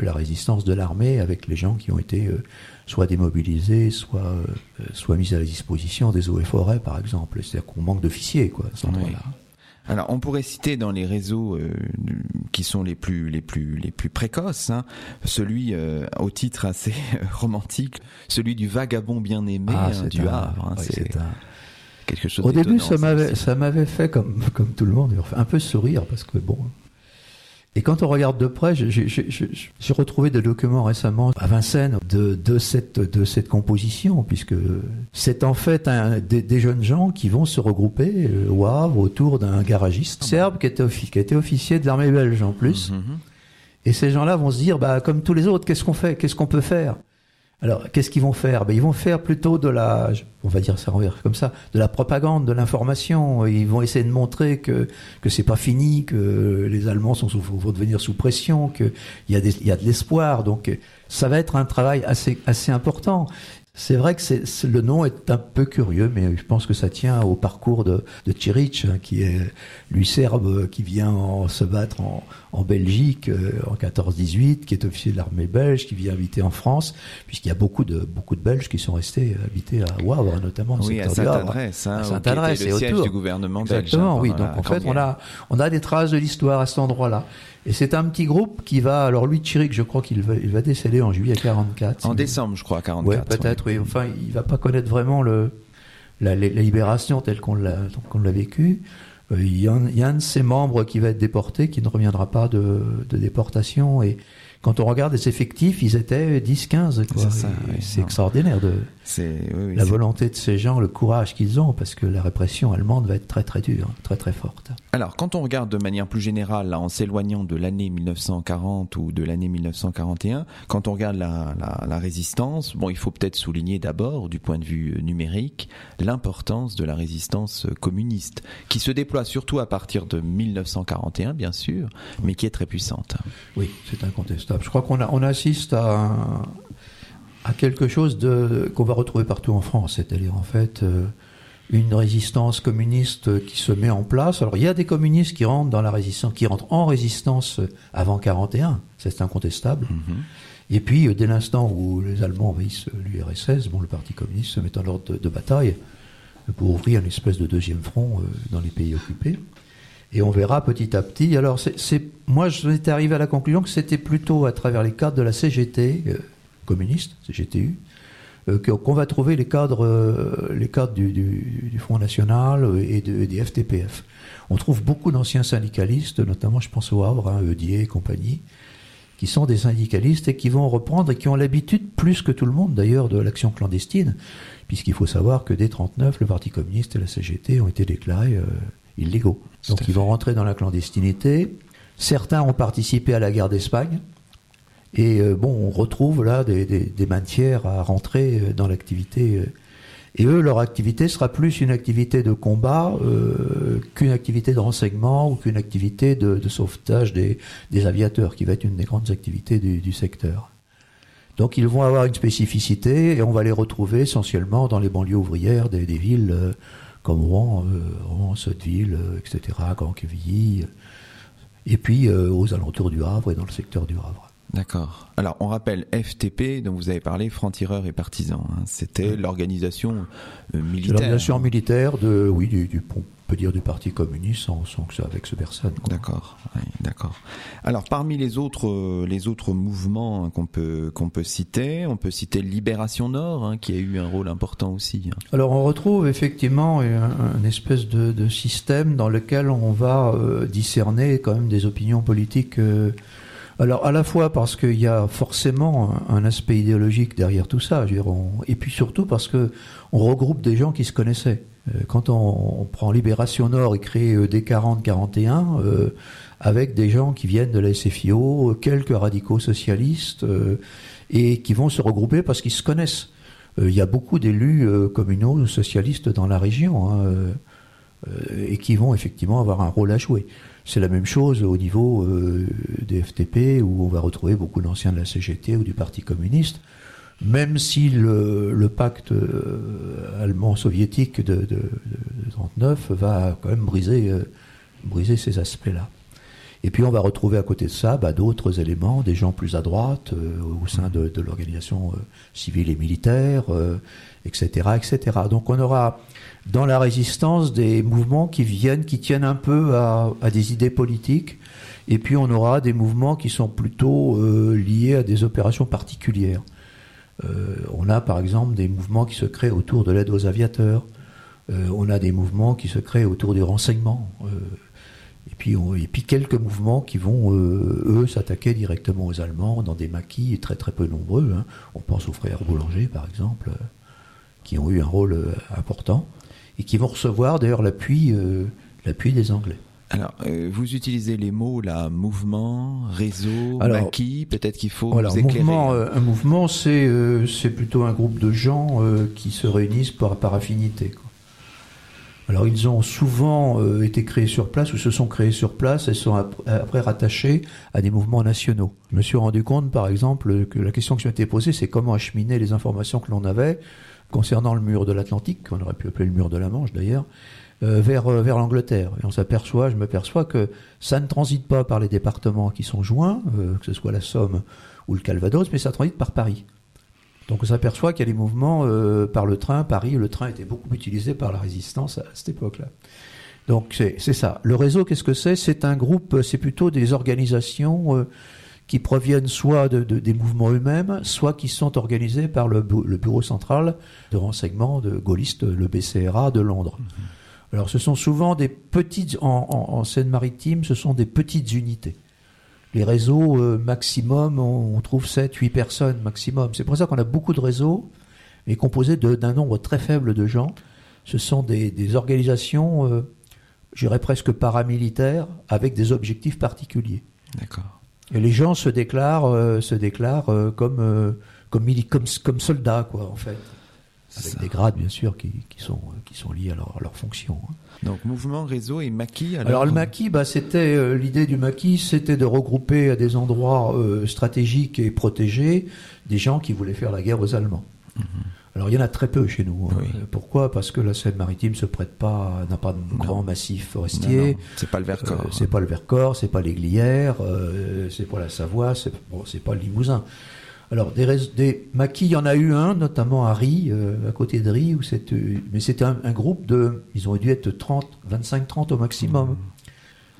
la résistance de l'armée avec les gens qui ont été soit démobilisés, soit soit mis à la disposition des eaux et forêts, par exemple. C'est-à-dire qu'on manque d'officiers, quoi, à ce là Alors, on pourrait citer dans les réseaux qui sont les plus les plus les plus précoces, hein, celui au titre assez romantique, celui du vagabond bien aimé ah, hein, du Havre. Hein, c'est au début, ça m'avait, ça m'avait fait comme, comme tout le monde, un peu sourire parce que bon. Et quand on regarde de près, j'ai retrouvé des documents récemment à Vincennes de, de, cette, de cette composition, puisque c'est en fait un, des, jeunes gens qui vont se regrouper euh, au Havre autour d'un garagiste serbe qui était, qui était officier de l'armée belge en plus. Mm-hmm. Et ces gens-là vont se dire, bah, comme tous les autres, qu'est-ce qu'on fait? Qu'est-ce qu'on peut faire? Alors, qu'est-ce qu'ils vont faire? Ben, Ils vont faire plutôt de la, on va dire ça comme ça, de la propagande, de l'information. Ils vont essayer de montrer que que c'est pas fini, que les Allemands sont vont devenir sous pression, qu'il y a il y a de l'espoir. Donc, ça va être un travail assez assez important. C'est vrai que c'est, le nom est un peu curieux, mais je pense que ça tient au parcours de, de hein, qui est lui serbe, qui vient se battre en, en Belgique euh, en 14-18, qui est officier de l'armée belge, qui vient habiter en France, puisqu'il y a beaucoup de beaucoup de Belges qui sont restés habités à Wavre, notamment oui, à Saint-Adresse, hein, Saint-Adresse et autour. du gouvernement belge. Exactement, oui. Donc en fait, on a on a des traces de l'histoire à cet endroit-là. Et c'est un petit groupe qui va, alors lui, Chirik, je crois qu'il va, il va décéder en juillet 44. En décembre, je crois, 44. Ouais, peut-être, oui. Enfin, il va pas connaître vraiment le, la, la libération telle qu'on l'a, qu'on l'a vécue. Euh, il, y a un, de ses membres qui va être déporté, qui ne reviendra pas de, de déportation et quand on regarde les effectifs, ils étaient 10-15. C'est extraordinaire de la volonté de ces gens, le courage qu'ils ont, parce que la répression allemande va être très très dure, très très forte. Alors, quand on regarde de manière plus générale, en s'éloignant de l'année 1940 ou de l'année 1941, quand on regarde la, la, la résistance, bon, il faut peut-être souligner d'abord, du point de vue numérique, l'importance de la résistance communiste, qui se déploie surtout à partir de 1941, bien sûr, mais qui est très puissante. Oui, c'est incontestable. Je crois qu'on on assiste à, à quelque chose de, qu'on va retrouver partout en France, c'est-à-dire en fait euh, une résistance communiste qui se met en place. Alors il y a des communistes qui rentrent dans la résistance, qui rentrent en résistance avant 41, c'est incontestable. Mm-hmm. Et puis dès l'instant où les Allemands envahissent l'URSS, bon, le Parti communiste se met en ordre de, bataille pour ouvrir une espèce de deuxième front euh, dans les pays occupés. Et on verra petit à petit. Alors, c'est, moi, je suis arrivé à la conclusion que c'était plutôt à travers les cadres de la CGT, euh, communiste, CGTU, euh, qu'on va trouver les cadres, euh, les cadres du, Front National et, de, des FTPF. On trouve beaucoup d'anciens syndicalistes, notamment, je pense au Havre, hein, Eudier et compagnie, qui sont des syndicalistes et qui vont reprendre et qui ont l'habitude, plus que tout le monde d'ailleurs, de l'action clandestine, puisqu'il faut savoir que dès 39, le Parti communiste et la CGT ont été déclarés illégaux. Donc ils vont rentrer dans la clandestinité. Certains ont participé à la guerre d'Espagne. Et euh, bon, on retrouve là des, des, matières à rentrer euh, dans l'activité. Euh. et eux, leur activité sera plus une activité de combat qu'une activité de renseignement ou qu'une activité de, sauvetage des, des, aviateurs, qui va être une des grandes activités du, du, secteur. Donc ils vont avoir une spécificité et on va les retrouver essentiellement dans les banlieues ouvrières des, des villes comme Rouen, euh, Rouen Sotteville, euh, etc., Caen-Quevilly, et puis euh, aux alentours du Havre et dans le secteur du Havre. D'accord. Alors, on rappelle FTP, dont vous avez parlé, francs-tireurs et partisans. Hein. C'était l'organisation militaire. L'organisation militaire de, oui, du, du, pont peut dire du Parti communiste sans, que ça avec ce personne. D'accord, d'accord. Alors parmi les autres euh, les autres mouvements hein, qu'on peut qu'on peut citer, on peut citer Libération Nord hein, qui a eu un rôle important aussi. Hein. Alors on retrouve effectivement un, espèce de, système dans lequel on va euh, discerner quand même des opinions politiques. Euh, alors à la fois parce qu'il y a forcément un, aspect idéologique derrière tout ça, je et puis surtout parce que on regroupe des gens qui se connaissaient. Euh, quand on, prend Libération Nord et crée euh, des 40-41, euh, avec des gens qui viennent de la SFIO, quelques radicaux socialistes, et qui vont se regrouper parce qu'ils se connaissent. Il y a beaucoup d'élus communaux socialistes dans la région, hein, et qui vont effectivement avoir un rôle à jouer. C'est la même chose au niveau des FTP, où on va retrouver beaucoup d'anciens de la CGT ou du Parti communiste même si le, pacte euh, allemand-soviétique de, de, 39 va quand même briser euh, briser ces aspects-là. Et puis on va retrouver à côté de ça bah, d'autres éléments, des gens plus à droite euh, au sein de, de l'organisation civile et militaire, etc., etc. Donc on aura dans la résistance des mouvements qui viennent, qui tiennent un peu à des idées politiques, et puis on aura des mouvements qui sont plutôt liés à des opérations particulières. On a par exemple des mouvements qui se créent autour de l'aide aux aviateurs. on a des mouvements qui se créent autour du renseignement. Et puis, et puis quelques mouvements qui vont, euh, eux, s'attaquer directement aux Allemands dans des maquis très très peu nombreux. Hein. On pense aux frères Boulanger, par exemple, euh, qui ont eu un rôle euh, important et qui vont recevoir d'ailleurs l'appui des Anglais. Alors, vous utilisez les mots là, mouvement, réseau, maquis, peut-être qu'il faut alors, Mouvement, un mouvement, c'est c'est plutôt un groupe de gens qui se réunissent par, par affinité. Quoi. Alors ils ont souvent euh, été créés sur place ou se sont créés sur place et sont après rattachés à des mouvements nationaux. Je me suis rendu compte par exemple que la question qui m'a été posée c'est comment acheminer les informations que l'on avait concernant le mur de l'Atlantique, qu'on aurait pu appeler le mur de la Manche d'ailleurs, euh, vers, euh, vers l'Angleterre. Et on s'aperçoit, je m'aperçois que ça ne transite pas par les départements qui sont joints, que ce soit la Somme ou le Calvados, mais ça transite par Paris. Donc on s'aperçoit qu'il y a des mouvements euh, par le train. Paris, le train était beaucoup utilisé par la résistance à cette époque-là. Donc c'est ça. Le réseau, qu'est-ce que c'est? C'est un groupe, c'est plutôt des organisations euh, qui proviennent soit de, des mouvements eux-mêmes, soit qui sont organisés par le, bureau central de renseignement de gaulliste, le BCRA de Londres. Mm-hmm. Alors ce sont souvent des petites, en, en Seine-Maritime, ce sont des petites unités les réseaux euh, maximum, on, trouve 7, 8 personnes maximum. C'est pour ça qu'on a beaucoup de réseaux, mais composés d'un nombre très faible de gens. Ce sont des, organisations, euh, je dirais presque paramilitaires, avec des objectifs particuliers. D'accord. Et les gens se déclarent, euh, se déclarent comme, comme, comme, comme soldats, quoi, en fait avec des grades bien sûr qui, qui, sont, qui sont liés à leur, à leur fonction. Hein. Donc mouvement, réseau et maquis. Alors, alors le maquis, bah, c'était euh, l'idée du maquis, c'était de regrouper à des endroits euh, stratégiques et protégés des gens qui voulaient faire la guerre aux Allemands. Mhm. Alors il y en a très peu chez nous. Hein. Pourquoi? Parce que la Seine-Maritime se prête pas, n'a pas de grand massif forestier. C'est pas le Vercors. Euh, c'est pas le Vercors, c'est pas les Glières, c'est pas la Savoie, c'est bon, pas le Limousin. Alors, des, des maquis, il y en a eu un, notamment à Rie, euh, à côté de Rie, où mais c'était un, groupe de, ils ont dû être 30, 25, 30 au maximum. Mmh.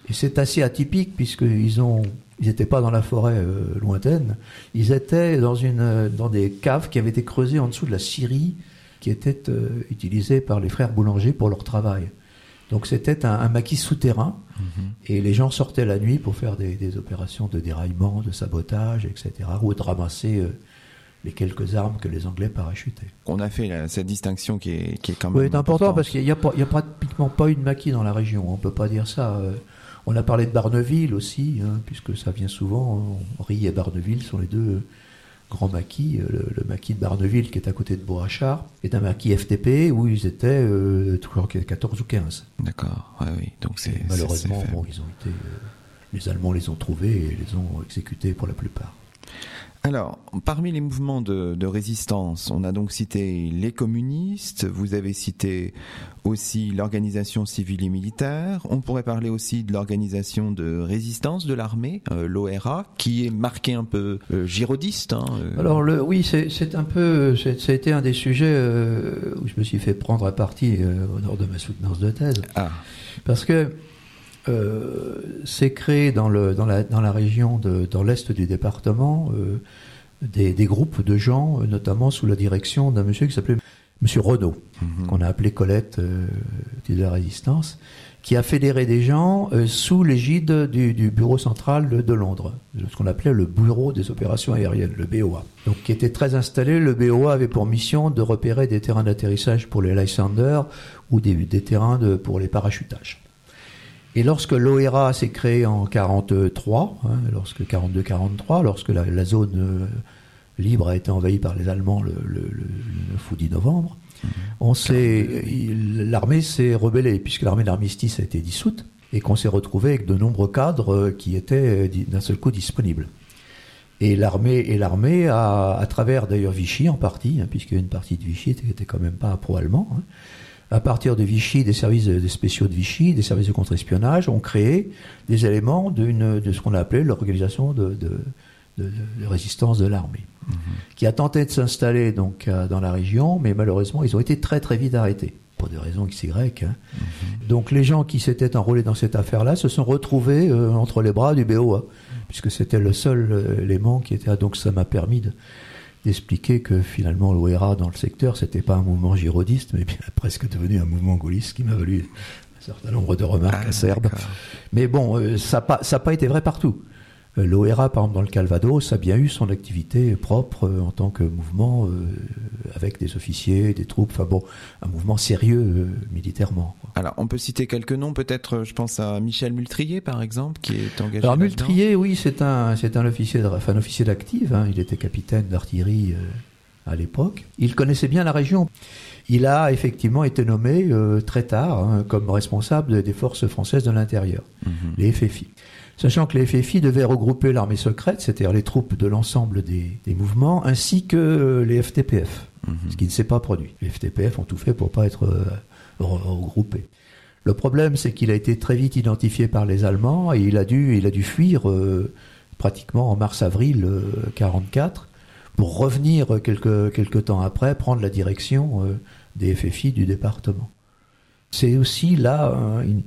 Et c'est assez atypique, puisqu'ils ont, ils n'étaient pas dans la forêt euh, lointaine, ils étaient dans, une, dans des caves qui avaient été creusées en dessous de la scierie, qui étaient euh, utilisées par les frères boulangers pour leur travail. Donc c'était un, maquis souterrain mhm. et les gens sortaient la nuit pour faire des, opérations de déraillement, de sabotage, etc. ou de ramasser euh, les quelques armes que les Anglais parachutaient. On a fait cette distinction qui est, qui est quand même. Oui, c'est important parce qu'il n'y a, a, pratiquement pas eu de maquis dans la région. On ne peut pas dire ça. Euh. On a parlé de Barneville aussi, hein, puisque ça vient souvent. Henri et Barneville sont les deux grand maquis, euh, le, maquis de Barneville qui est à côté de Beaurachard, est un maquis FTP où ils étaient euh, 14 ou 15. D'accord, oui. Donc c'est malheureusement bon, ils ont été, euh, les Allemands les ont trouvés et les ont exécutés pour la plupart. Alors, parmi les mouvements de, résistance, on a donc cité les communistes, vous avez cité aussi l'organisation civile et militaire, on pourrait parler aussi de l'organisation de résistance de l'armée, euh, l'ORA, qui est marqué un peu euh, girodiste. Hein, euh. Alors le, oui, c'est un peu, ça a été un des sujets où je me suis fait prendre à partie au nord de ma soutenance de thèse. Ah. Parce que euh, c'est créé dans, le, dans, la, dans la région, de, dans l'est du département, euh, des, des, groupes de gens, notamment sous la direction d'un monsieur qui s'appelait Monsieur Renaud, mhm. qu'on a appelé Colette euh, de la Résistance, qui a fédéré des gens sous l'égide du, du, bureau central de, de Londres, ce qu'on appelait le Bureau des opérations aériennes, le BOA. Donc, qui était très installé, le BOA avait pour mission de repérer des terrains d'atterrissage pour les Lysander ou des, des terrains de, pour les parachutages. Et lorsque l'OERA s'est créée en 43, hein, lorsque 42-43, lorsque la, zone euh, libre a été envahie par les Allemands le, 9 ou 10 novembre, mmh. l'armée s'est rebellée, puisque l'armée de l'armistice a été dissoute, et qu'on s'est retrouvé avec de nombreux cadres euh, qui étaient euh, d'un seul coup disponibles. Et l'armée, et l'armée a, à travers d'ailleurs Vichy en partie, hein, puisqu'il y a une partie de Vichy qui était quand même pas pro-allemand, hein, à partir de Vichy, des services de- des spéciaux de Vichy, des services de contre-espionnage, ont créé des éléments de ce qu'on a appelé l'organisation de, de, de- de résistance de l'armée, qui a tenté de s'installer donc à- dans la région, mais malheureusement, ils ont été très très vite arrêtés pour des raisons XY. Hein. Donc les gens qui s'étaient enrôlés dans cette affaire-là se sont retrouvés euh, entre les bras du BOA, puisque c'était le seul euh, élément qui était. Donc ça m'a permis de- d'expliquer que finalement l'OERA dans le secteur, c'était pas un mouvement girodiste, mais bien presque devenu un mouvement gaulliste qui m'a valu un certain nombre de remarques Ah, acerbes. Mais bon, euh, ça n'a pas, pas été vrai partout. Euh, L'OERA, par exemple, dans le Calvados, a bien eu son activité propre euh, en tant que mouvement euh, avec des officiers, des troupes, enfin bon, un mouvement sérieux militairement. Alors, on peut citer quelques noms, peut-être, je pense à Michel Multrier, par exemple, qui est engagé. Alors. Multrier, oui, c'est un, c'est un officier, enfin, un officier d'active. hein. Il était capitaine d'artillerie à l'époque. Il connaissait bien la région. Il a effectivement été nommé euh, très tard hein, comme responsable des forces françaises de l'intérieur, Mhm. les FFI. Sachant que les FFI devaient regrouper l'armée secrète, c'est-à-dire les troupes de l'ensemble des, des mouvements, ainsi que euh, les FTPF, Mhm. ce qui ne s'est pas produit. Les FTPF ont tout fait pour pas être euh, re- regroupés. Le problème, c'est qu'il a été très vite identifié par les Allemands et il a dû, il a dû fuir euh, pratiquement en mars-avril euh, 44 pour revenir quelques, quelques temps après prendre la direction des FFI du département. C'est aussi là euh, une,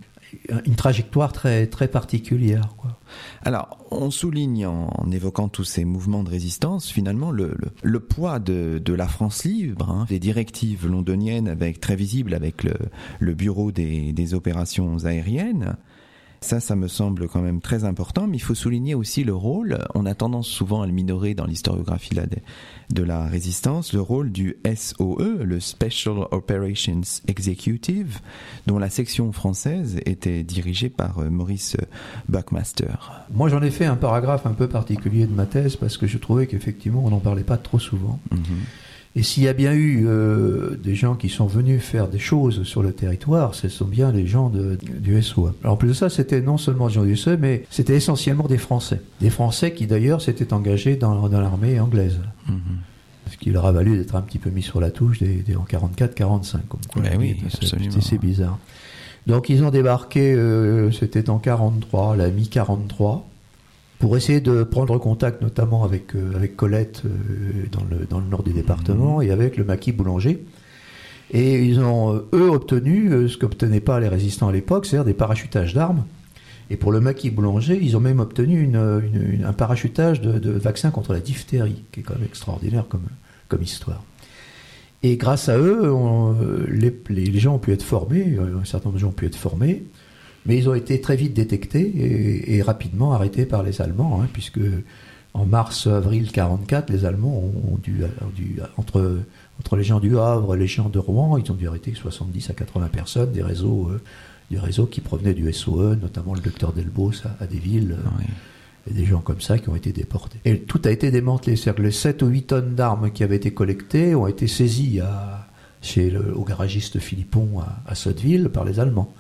une trajectoire très, très particulière. Quoi. Alors, on souligne en, évoquant tous ces mouvements de résistance, finalement, le, le, poids de, de la France libre, hein, les directives londoniennes, avec très visible avec le, le bureau des, des opérations aériennes. Ça, ça me semble quand même très important, mais il faut souligner aussi le rôle, on a tendance souvent à le minorer dans l'historiographie de, la résistance, le rôle du SOE, le Special Operations Executive, dont la section française était dirigée par euh, Maurice Buckmaster. Moi, j'en ai fait un paragraphe un peu particulier de ma thèse parce que je trouvais qu'effectivement, on n'en parlait pas trop souvent. Mhm. Et s'il y a bien eu euh, des gens qui sont venus faire des choses sur le territoire, ce sont bien les gens de, du SOA. Alors en plus de ça, c'était non seulement des gens du SOA, mais c'était essentiellement des Français. Des Français qui d'ailleurs s'étaient engagés dans, dans l'armée anglaise. Mhm. Ce qui leur a valu d'être un petit peu mis sur la touche des, des- en 44-45. Comme quoi, Ben oui, C'est bizarre. Donc ils ont débarqué, euh, c'était en 43, la mi-43, pour essayer de prendre contact notamment avec, euh, avec Colette euh, dans, le, dans le nord du département et avec le maquis boulanger. Et ils ont, euh, eux, obtenu ce qu'obtenaient pas les résistants à l'époque, c'est-à-dire des parachutages d'armes. Et pour le maquis boulanger, ils ont même obtenu une, une- une- un parachutage de, de vaccins contre la diphtérie, qui est quand même extraordinaire comme, comme histoire. Et grâce à eux, on- les, les- gens ont pu être formés, un certain nombre de gens ont pu être formés, mais ils ont été très vite détectés et, et rapidement arrêtés par les Allemands, hein, puisque en mars-avril 44, les Allemands ont, dû, ont dû- entre, entre les gens du Havre et les gens de Rouen, ils ont dû arrêter 70 à 80 personnes des réseaux, euh, des réseaux qui provenaient du SOE, notamment le docteur Delbos à, à des villes. euh, Oui. et des gens comme ça qui ont été déportés. Et tout a été démantelé. C'est-à-dire que les 7 ou 8 tonnes d'armes qui avaient été collectées ont été saisies à, chez le, au garagiste Philippon à, à Sotteville par les Allemands.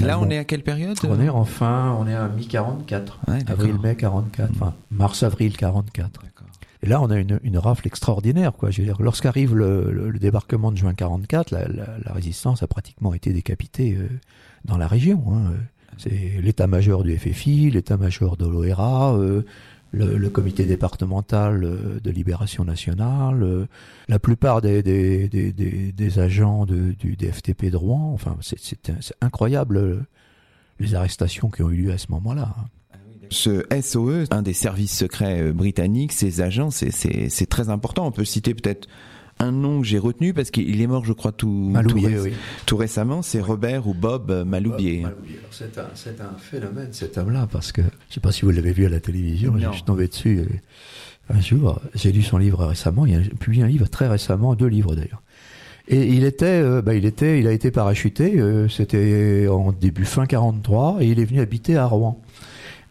Là, on est à quelle période on est enfin, on est à mi-44. Ouais. Avril-mai 44. Enfin, mars-avril 44. D'accord. Et là, on a une, une rafle extraordinaire. Quoi. Je veux dire, lorsqu'arrive le, le- le débarquement de juin 44, la, la- la résistance a pratiquement été décapitée euh, dans la région. hein. C'est l'état-major du FFI, l'état-major de l'OERA, euh, le, le comité départemental euh, de libération nationale, euh, la plupart des, des, des, des- des agents de, du DFTP de Rouen. Enfin, c'est- incroyable euh, les arrestations qui ont eu lieu à ce moment-là. Ce SOE, un des services secrets britanniques, ces agents, c'est- très important. On peut citer peut-être un nom que j'ai retenu parce qu'il est mort, je crois, tout, tout, ré- oui. tout récemment. C'est Robert ou Bob Maloubier. Maloubier. Alors, C'est un, c'est un phénomène cet homme-là parce que je ne sais pas si vous l'avez vu à la télévision. Je suis tombé dessus euh, un jour. J'ai lu son livre récemment. Il a publié un livre très récemment, deux livres d'ailleurs. Et il était, euh, bah, il était, il a été parachuté. euh, C'était en début fin 43 et il est venu habiter à Rouen.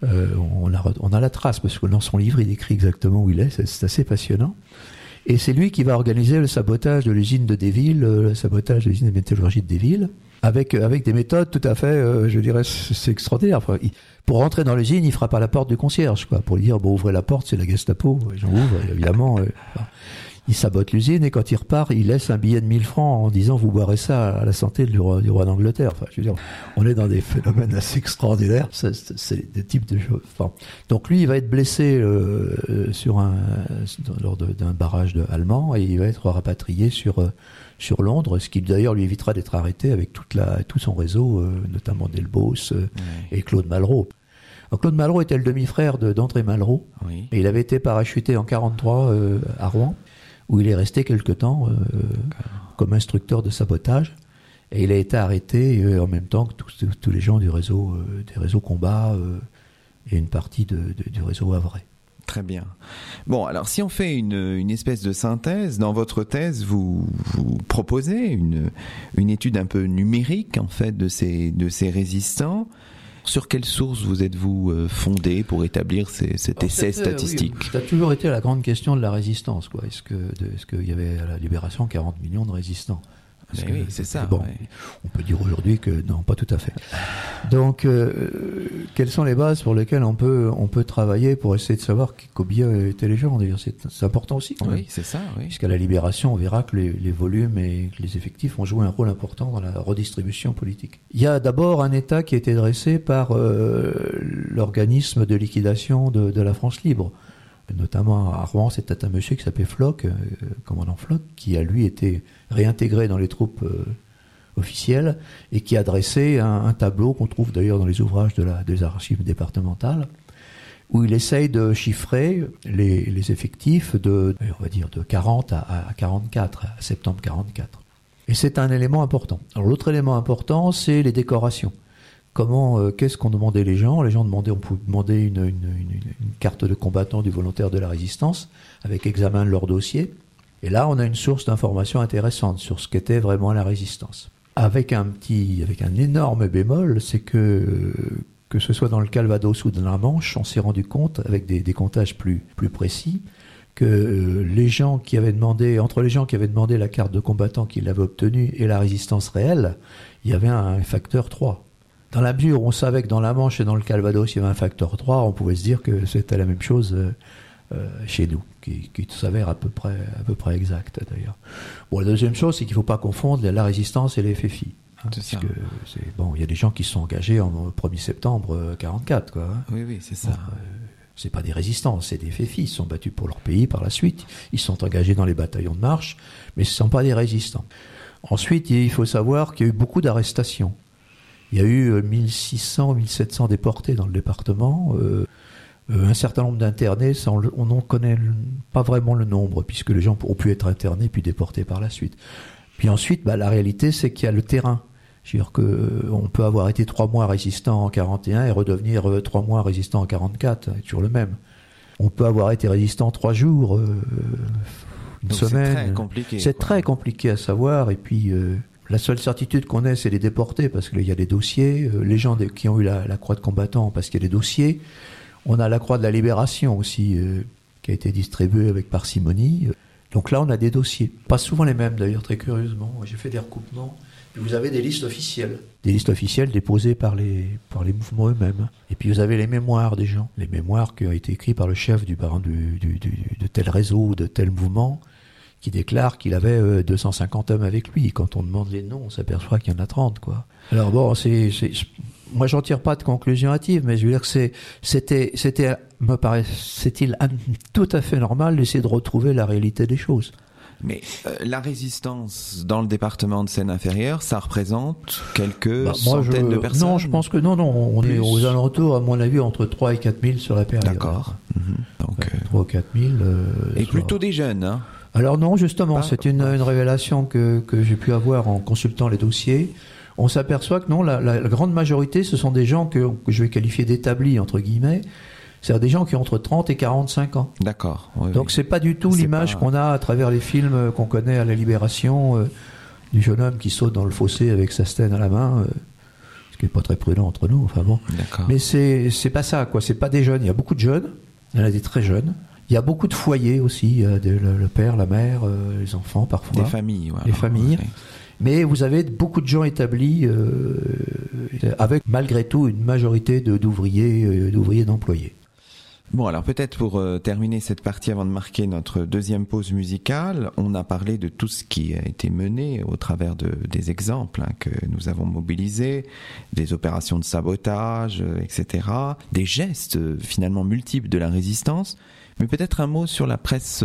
Euh, on, a, on a la trace parce que dans son livre, il décrit exactement où il est. C'est assez passionnant. Et c'est lui qui va organiser le sabotage de l'usine de Deville, le sabotage de l'usine de métallurgie de Deville, avec, euh, avec des méthodes tout à fait, euh, je dirais, c'est extraordinaire. Pour rentrer dans l'usine, il frappe à la porte du concierge, quoi, pour lui dire, bon, ouvrez la porte, c'est la Gestapo. Les gens ouvrent, évidemment. euh, il sabote l'usine et quand il repart, il laisse un billet de 1000 francs en disant vous boirez ça à la santé du roi, d'Angleterre. Enfin, je veux dire, on est dans des phénomènes assez extraordinaires. C'est, des types de choses. Donc lui, il va être blessé euh, sur un lors d'un barrage de, allemand et il va être rapatrié sur euh, sur Londres, ce qui d'ailleurs lui évitera d'être arrêté avec toute la, tout son réseau, euh, notamment Delbos euh, et Claude Malraux. Claude Malraux était le demi-frère d'André Malraux. Et il avait été parachuté en 43 euh, à Rouen, où il est resté quelque temps comme instructeur de sabotage. Et il a été arrêté en même temps que tous, tous les gens du réseau, des réseaux combat et une partie de, du réseau Havrais. Très bien. Bon, alors si on fait une, une espèce de synthèse, dans votre thèse, vous, vous proposez une, une étude un peu numérique, en fait, de ces, de ces résistants. Sur quelle source vous êtes-vous euh, fondé pour établir ces, cet essai statistique oui, Ça a toujours été la grande question de la résistance. Quoi. Est-ce qu'il est y avait à la Libération 40 millions de résistants? Oui, c'est ça. Bon, on peut dire aujourd'hui que non, pas tout à fait. Donc, euh, quelles sont les bases sur lesquelles on peut on peut travailler pour essayer de savoir combien étaient les gens? C'est important aussi. Quand oui, c'est ça. Oui. Puisqu'à la libération, on verra que les, les, volumes et les effectifs ont joué un rôle important dans la redistribution politique. Il y a d'abord un État qui a été dressé par euh, l'organisme de liquidation de, de la France libre notamment à Rouen, c'était un monsieur qui s'appelait Floch, euh, commandant Floch, qui a lui été réintégré dans les troupes euh, officielles et qui a dressé un, tableau qu'on trouve d'ailleurs dans les ouvrages des archives départementales, où il essaye de chiffrer les, effectifs de, on va dire, de 40 à, à 44, à septembre 44. Et c'est un élément important. Alors l'autre élément important, c'est les décorations comment, euh, qu'est-ce qu'on demandait les gens? Les gens demandaient, on pouvait demander une, carte de combattant du volontaire de la résistance avec examen de leur dossier. Et là, on a une source d'information intéressante sur ce qu'était vraiment la résistance. Avec un petit, avec un énorme bémol, c'est que que ce soit dans le Calvados ou dans la Manche, on s'est rendu compte, avec des, comptages plus, plus précis, que euh, les gens qui avaient demandé, entre les gens qui avaient demandé la carte de combattant qu'ils avaient obtenue et la résistance réelle, il y avait un facteur 3. Dans la mesure où on savait que dans la Manche et dans le Calvados, il y avait un facteur 3, on pouvait se dire que c'était la même chose euh, euh, chez nous, qui, qui s'avère à peu près, à peu près exact d'ailleurs. Bon, la deuxième chose, c'est qu'il ne faut pas confondre la résistance et les FFI. Hein, parce que c'est bon, il y a des gens qui se sont engagés en 1er septembre 44, quoi. Hein. Oui, oui, c'est ça. Bon, euh, c'est pas des résistants, c'est des FFI. Ils sont battus pour leur pays par la suite. Ils sont engagés dans les bataillons de marche, mais ce ne sont pas des résistants. Ensuite, il faut savoir qu'il y a eu beaucoup d'arrestations. Il y a eu 1600, 1700 déportés dans le département. Euh, un certain nombre d'internés, on n'en connaît pas vraiment le nombre, puisque les gens ont pu être internés puis déportés par la suite. Puis ensuite, bah, la réalité, c'est qu'il y a le terrain. Je veux dire que on peut avoir été trois mois résistant en 41 et redevenir euh, trois mois résistant en 44, c'est toujours le même. On peut avoir été résistant trois jours, euh, une Donc semaine. C'est très compliqué. C'est très compliqué à savoir. Et puis, euh, la seule certitude qu'on ait, c'est les déportés, parce qu'il y a des dossiers. Euh, les gens qui ont eu la, croix de combattant, parce qu'il y a des dossiers. On a la croix de la libération aussi, euh, qui a été distribuée avec parcimonie. Donc là, on a des dossiers. Pas souvent les mêmes, d'ailleurs, très curieusement. J'ai fait des recoupements. Vous avez des listes officielles. Des listes officielles déposées par les, par les mouvements eux-mêmes. Et puis vous avez les mémoires des gens. Les mémoires qui ont été écrites par le chef du, de tel réseau, de tel mouvement qui déclare qu'il avait euh, 250 hommes avec lui. Quand on demande les noms, on s'aperçoit qu'il y en a 30, quoi. Alors bon, c'est, moi j'en tire pas de conclusion hâtive, mais je veux dire que c'est, c'était, c'était, me paraît, c'est-il tout à fait normal d'essayer de retrouver la réalité des choses. Mais euh, la résistance dans le département de Seine-Inférieure, ça représente quelques bah, moi, centaines je, de personnes? Non, je pense que non, non, on Plus. est aux alentours, à mon avis, entre 3 et 4 000 sur la période. D'accord. Mmh. Donc, ouais, 3 ou 4 000. Euh, et plutôt des jeunes, hein alors non, justement, c'est une, une, révélation que, que j'ai pu avoir en consultant les dossiers. On s'aperçoit que non, la, la, la, grande majorité, ce sont des gens que, que je vais qualifier d'établis, entre guillemets, c'est-à-dire des gens qui ont entre 30 et 45 ans. D'accord. Oui, Donc oui. c'est pas du tout l'image pas... qu'on a à travers les films qu'on connaît à la Libération, euh, du jeune homme qui saute dans le fossé avec sa stène à la main. Euh, ce qui n'est pas très prudent entre nous, enfin bon. Mais c'est pas ça, quoi. C'est pas des jeunes. Il y a beaucoup de jeunes. Il y en a des très jeunes. Il y a beaucoup de foyers aussi, euh, le, père, la mère, euh, les enfants parfois. Des familles, voilà. Les familles. Mais vous avez beaucoup de gens établis euh, avec malgré tout une majorité d'ouvriers, d'ouvriers d'employés. Bon, alors peut-être pour euh, terminer cette partie avant de marquer notre deuxième pause musicale, on a parlé de tout ce qui a été mené au travers de, des exemples hein, que nous avons mobilisés, des opérations de sabotage, euh, etc., des gestes euh, finalement multiples de la résistance. Mais peut-être un mot sur la presse,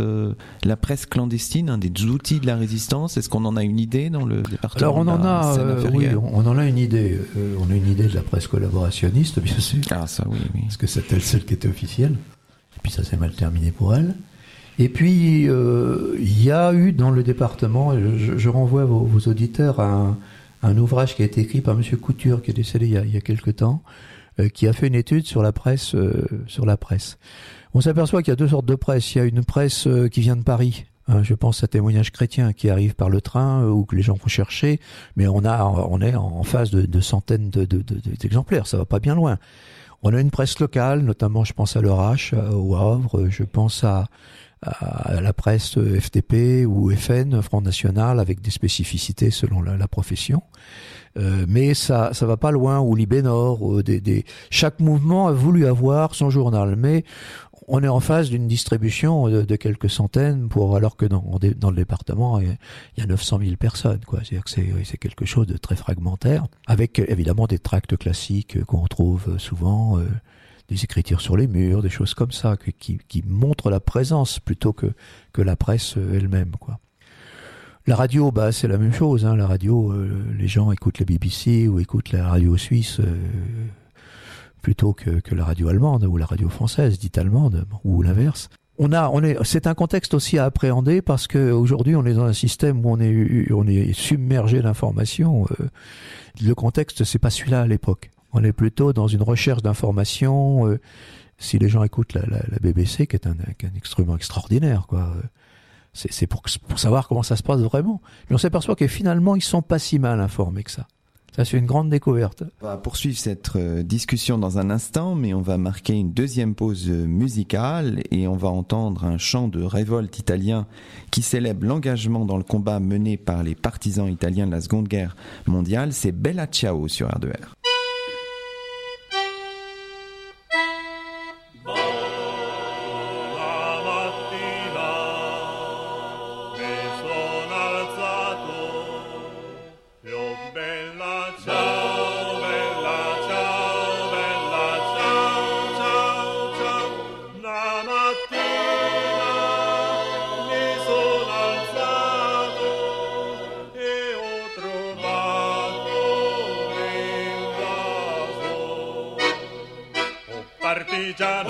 la presse clandestine, un des outils de la résistance. Est-ce qu'on en a une idée dans le département Alors on en a, oui, on en a une idée. on a une idée de la presse collaborationniste, bien sûr. Ah ça, oui, oui. Parce que c'était celle qui était officielle. Et puis ça s'est mal terminé pour elle. Et puis, euh, il y a eu dans le département, je, je renvoie vos, vos auditeurs à un, un, ouvrage qui a été écrit par M. Couture, qui est décédé il y a, il y a quelque temps, euh, qui a fait une étude sur la presse. Euh, sur la presse. On s'aperçoit qu'il y a deux sortes de presse. Il y a une presse euh, qui vient de Paris, Hein, je pense à témoignages chrétiens qui arrivent par le train euh, ou que les gens vont chercher, mais on a, on est en phase de, centaines d'exemplaires. De, de, ça va pas bien loin. On a une presse locale, notamment, je pense à l'Eurache, au Havre, je pense à, la presse FTP ou FN, Front National, avec des spécificités selon la, la profession. Euh, mais ça, ça va pas loin. Ou Libénor, des, des, chaque mouvement a voulu avoir son journal, mais on est en phase d'une distribution de, quelques centaines, pour alors que dans, le département, il y a 900 000 personnes. C'est-à-dire que c'est, quelque chose de très fragmentaire, avec évidemment des tracts classiques qu'on retrouve souvent, euh, des écritures sur les murs, des choses comme ça, qui, qui montrent la présence plutôt que, que la presse elle-même. quoi. La radio, bah, c'est la même chose. Hein. La radio, euh, les gens écoutent la BBC ou écoutent la radio suisse. Euh, plutôt que, que, la radio allemande ou la radio française, dite allemande, ou l'inverse. On a, on est, c'est un contexte aussi à appréhender parce que aujourd'hui on est dans un système où on est, on est submergé d'informations. Euh, le contexte, c'est pas celui-là à l'époque. On est plutôt dans une recherche d'informations. Euh, si les gens écoutent la, BBC, qui est un, un, instrument extraordinaire, quoi. Euh, c'est pour, pour savoir comment ça se passe vraiment. Mais on s'aperçoit que finalement, ils sont pas si mal informés que ça. Ça, c'est une grande découverte. On va poursuivre cette discussion dans un instant, mais on va marquer une deuxième pause musicale et on va entendre un chant de révolte italien qui célèbre l'engagement dans le combat mené par les partisans italiens de la Seconde Guerre mondiale. C'est Bella Ciao sur R2R.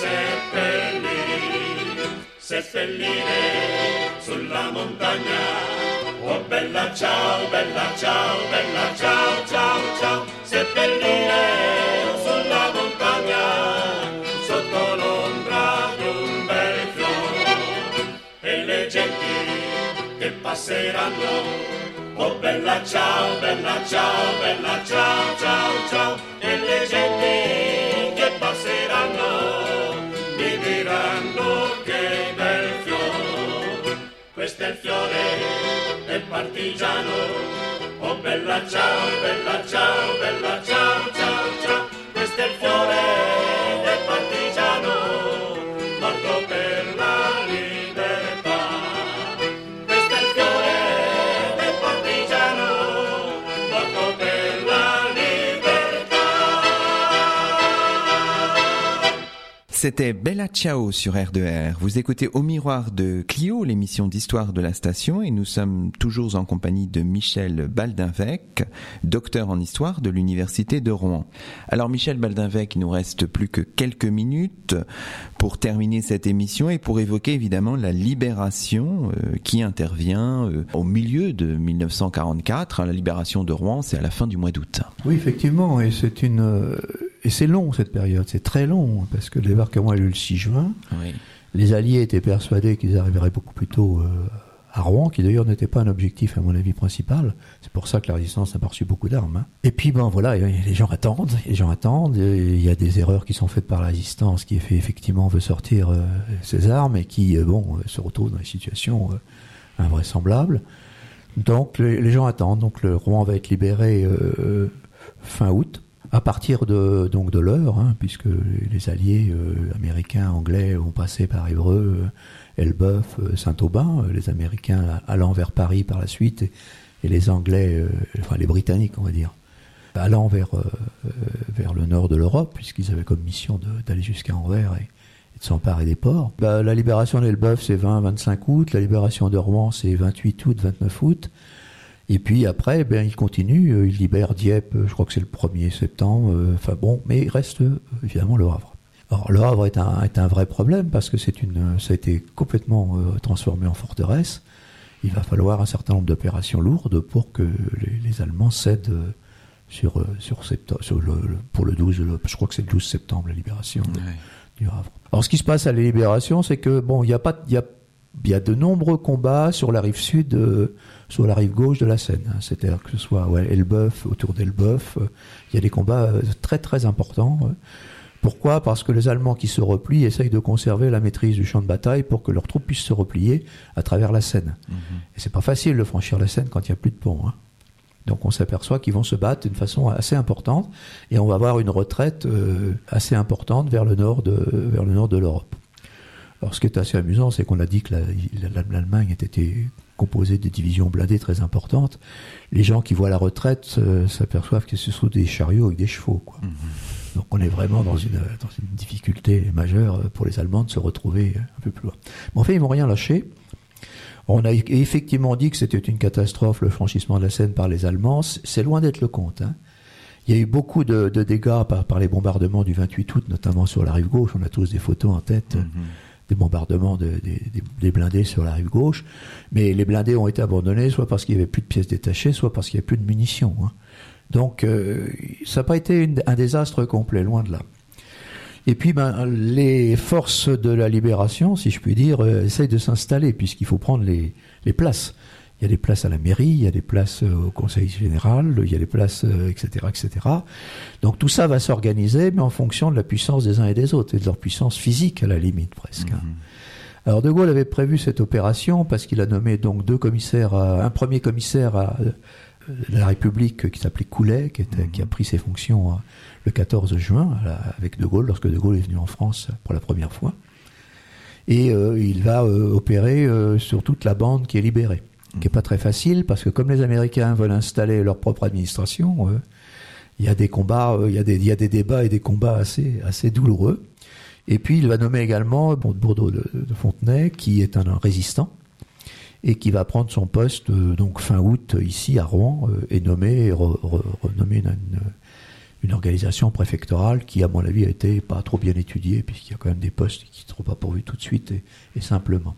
devi seppellire, sulla montagna. Oh bella ciao, bella ciao, bella ciao, ciao, ciao. Seppellire sulla montagna. che passeranno. Oh bella ciao, bella ciao, bella ciao, ciao, ciao. E le genti Questo è il fiore del partigiano. Oh bella ciao, bella ciao, bella ciao, ciao, ciao. Questo è il fiore C'était Bella Ciao sur R2R. Vous écoutez Au Miroir de Clio, l'émission d'histoire de la station, et nous sommes toujours en compagnie de Michel Baldinvec, docteur en histoire de l'Université de Rouen. Alors Michel Baldinvec, il nous reste plus que quelques minutes pour terminer cette émission et pour évoquer évidemment la libération euh, qui intervient euh, au milieu de 1944. La libération de Rouen, c'est à la fin du mois d'août. Oui, effectivement, et c'est une... Et c'est long cette période, c'est très long, parce que le débarquement a eu le 6 juin. Oui. Les Alliés étaient persuadés qu'ils arriveraient beaucoup plus tôt euh, à Rouen, qui d'ailleurs n'était pas un objectif à mon avis principal. C'est pour ça que la résistance n'a pas reçu beaucoup d'armes. hein. Et puis ben voilà, les gens attendent, les gens attendent. Il y a des erreurs qui sont faites par la résistance, qui fait effectivement veut sortir euh, ses armes et qui euh, bon euh, se retrouve dans des situations euh, invraisemblables. Donc les, les gens attendent. Donc le Rouen va être libéré euh, fin août. À partir de donc de l'heure, hein, puisque les alliés euh, américains, anglais ont passé par Évreux, euh, Elbeuf, euh, Saint-Aubin, euh, les Américains allant vers Paris par la suite, et, les Anglais, enfin les Britanniques, on va dire, allant vers, euh, vers le nord de l'Europe, puisqu'ils avaient comme mission d'aller jusqu'à Anvers et, et de s'emparer des ports. Bah, la libération d'Elbeuf, c'est 20-25 août, la libération de Rouen, c'est 28 août, 29 août. Et puis après, ben, il continue, euh, il libère Dieppe, euh, je crois que c'est le 1er septembre, euh, enfin bon, mais il reste évidemment le Havre. Alors le Havre est un, est un vrai problème parce que c'est une, ça a été complètement transformé en forteresse. Il va falloir un certain nombre d'opérations lourdes pour que les, les Allemands cèdent sur, sur, septembre, sur le, le- pour le 12, le- je crois que c'est le 12 septembre la libération Ouais. du Havre. Alors ce qui se passe à la libération, c'est que bon, il y a pas, il y a, y a de nombreux combats sur la rive sud, euh, sur la rive gauche de la Seine. hein. C'est-à-dire que ce soit ouais, Elbeuf, autour d'Elbeuf, euh, il y a des combats euh, très très importants. euh. Pourquoi? Parce que les Allemands qui se replient essayent de conserver la maîtrise du champ de bataille pour que leurs troupes puissent se replier à travers la Seine. Mhm. Et c'est pas facile de franchir la Seine quand il n'y a plus de pont. hein. Donc on s'aperçoit qu'ils vont se battre d'une façon assez importante et on va avoir une retraite assez importante vers le nord de, vers le nord de l'Europe. Alors ce qui est assez amusant, c'est qu'on a dit que la- la- l'Allemagne était composée de divisions blindées très importantes. Les gens qui voient la retraite euh, s'aperçoivent que ce sont des chariots avec des chevaux. Quoi. Donc on est vraiment dans une, dans une difficulté majeure pour les Allemands de se retrouver un peu plus loin. Mais en fait, ils vont rien lâcher. On a effectivement dit que c'était une catastrophe le franchissement de la Seine par les Allemands. C'est loin d'être le compte. hein. Il y a eu beaucoup de, de dégâts par, par les bombardements du 28 août, notamment sur la rive gauche. On a tous des photos en tête Mhm. Des bombardements de- des, blindés sur la rive gauche. Mais les blindés ont été abandonnés soit parce qu'il n'y avait plus de pièces détachées, soit parce qu'il n'y avait plus de munitions. hein. Donc euh, ça n'a pas été un désastre complet, loin de là. Et puis ben, les forces de la libération, si je puis dire, euh, essayent de s'installer puisqu'il faut prendre les places. Il y a des places à la mairie, il y a des places euh, au conseil général, il y a des places, euh, etc., etc. Donc tout ça va s'organiser, mais en fonction de la puissance des uns et des autres et de leur puissance physique à la limite presque. hein. Alors De Gaulle avait prévu cette opération parce qu'il a nommé donc deux commissaires, à- un premier commissaire à euh, la République qui s'appelait Coulet, qui, était, qui a pris ses fonctions euh, le 14 juin avec De Gaulle, lorsque De Gaulle est venu en France pour la première fois. Et euh, il va euh, opérer euh, sur toute la bande qui est libérée, qui est pas très facile parce que comme les Américains veulent installer leur propre administration, euh, il y a des combats, euh, il y a des, débats et des combats assez, douloureux. Et puis il va nommer également Bourdeau de, de Fontenay, qui est un, résistant et qui va prendre son poste euh, donc fin août ici à Rouen et nommer, re- re- renommer une, organisation préfectorale qui, à mon avis, a été pas trop bien étudiée puisqu'il y a quand même des postes qui ne seront pas pourvus tout de suite et simplement.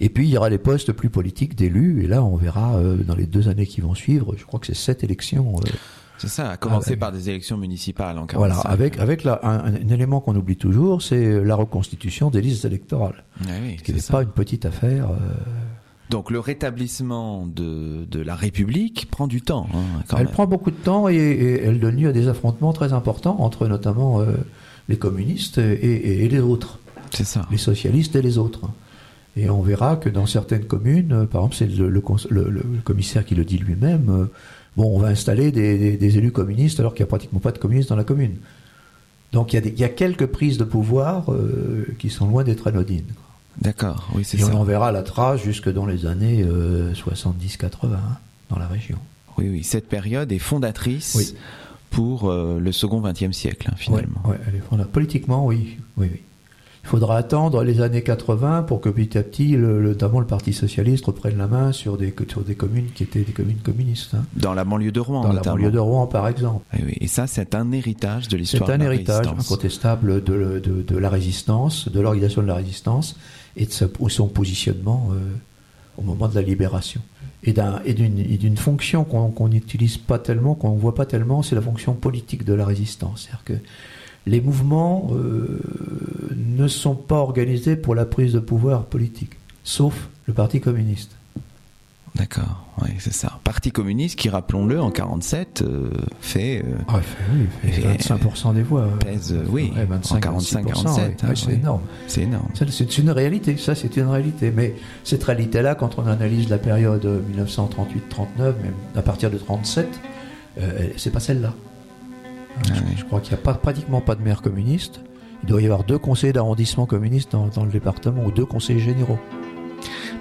Et puis il y aura les postes plus politiques d'élus et là on verra euh, dans les deux années qui vont suivre, je crois que c'est sept élections. euh, C'est ça, à commencer Ah, par des élections municipales en 45. voilà, avec avec la- un, un élément qu'on oublie toujours, c'est la reconstitution des listes électorales, Ah oui, qui c'est n'est pas une petite affaire. euh, Donc le rétablissement de, de la République prend du temps. hein, quand elle même. prend beaucoup de temps et, et elle donne lieu à des affrontements très importants entre notamment euh, les communistes et, et- et les autres, C'est ça. les socialistes et les autres. Et on verra que dans certaines communes, euh, par exemple, c'est le, le cons- le- le commissaire qui le dit lui-même, euh, bon, on va installer des, des- des élus communistes alors qu'il n'y a pratiquement pas de communistes dans la commune. Donc il y a, des- il y a quelques prises de pouvoir euh, qui sont loin d'être anodines. D'accord, oui, c'est Et ça. on en verra la trace jusque dans les années euh, 70-80 hein, dans la région. Oui, oui, cette période est fondatrice Oui. pour euh, le second XXe siècle, hein, finalement. Ouais, elle est fondamentale. Politiquement, oui, oui, oui. Il faudra attendre les années 80 pour que petit à petit, le, le- notamment le Parti socialiste reprenne la main sur des, sur des communes qui étaient des communes communistes. hein. Dans la banlieue de Rouen, Dans la banlieue de Rouen, par exemple. Oui. Et ça, c'est un héritage de C'est l'histoire un de la héritage incontestable de, de- de la résistance, de l'organisation de la résistance et de sa- son positionnement euh, au moment de la libération. Et d'un- et d'une fonction qu'on qu'on n'utilise pas tellement, qu'on ne voit pas tellement, c'est la fonction politique de la résistance. C'est-à-dire que les mouvements euh, ne sont pas organisés pour la prise de pouvoir politique, sauf le Parti communiste. D'accord, oui, c'est ça. Parti communiste qui, rappelons-le, en 47 euh, fait, euh, Ah, il fait, oui, il fait 25% des voix. pèse, oui, Ouais, 25, en 45, 46%, 47. ouais. hein, Ouais, c'est énorme. C'est énorme. C'est une réalité, ça c'est une réalité. Mais cette réalité-là, quand on analyse la période 1938-39, même à partir de 37, euh, c'est pas celle-là. Ah je, crois qu'il n'y a pratiquement pas de maire communiste. Il doit y avoir deux conseillers d'arrondissement communistes dans, le département ou deux conseillers généraux.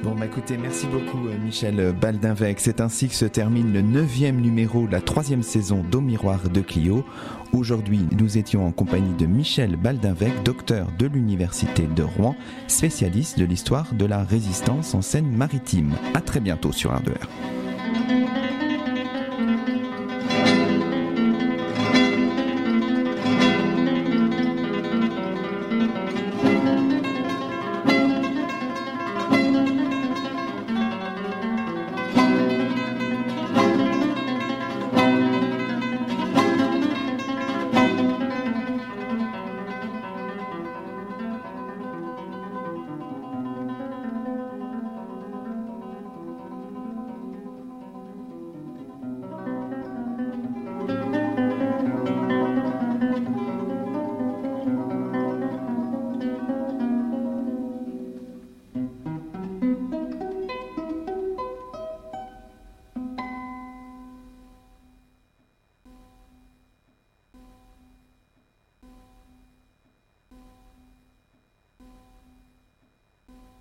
Bon, bah écoutez, merci beaucoup euh, Michel Baldinvec. C'est ainsi que se termine le neuvième numéro la troisième saison d'Au Miroir de Clio. Aujourd'hui, nous étions en compagnie de Michel Baldinvec, docteur de l'Université de Rouen, spécialiste de l'histoire de la résistance en Seine-Maritime. À très bientôt sur R2R.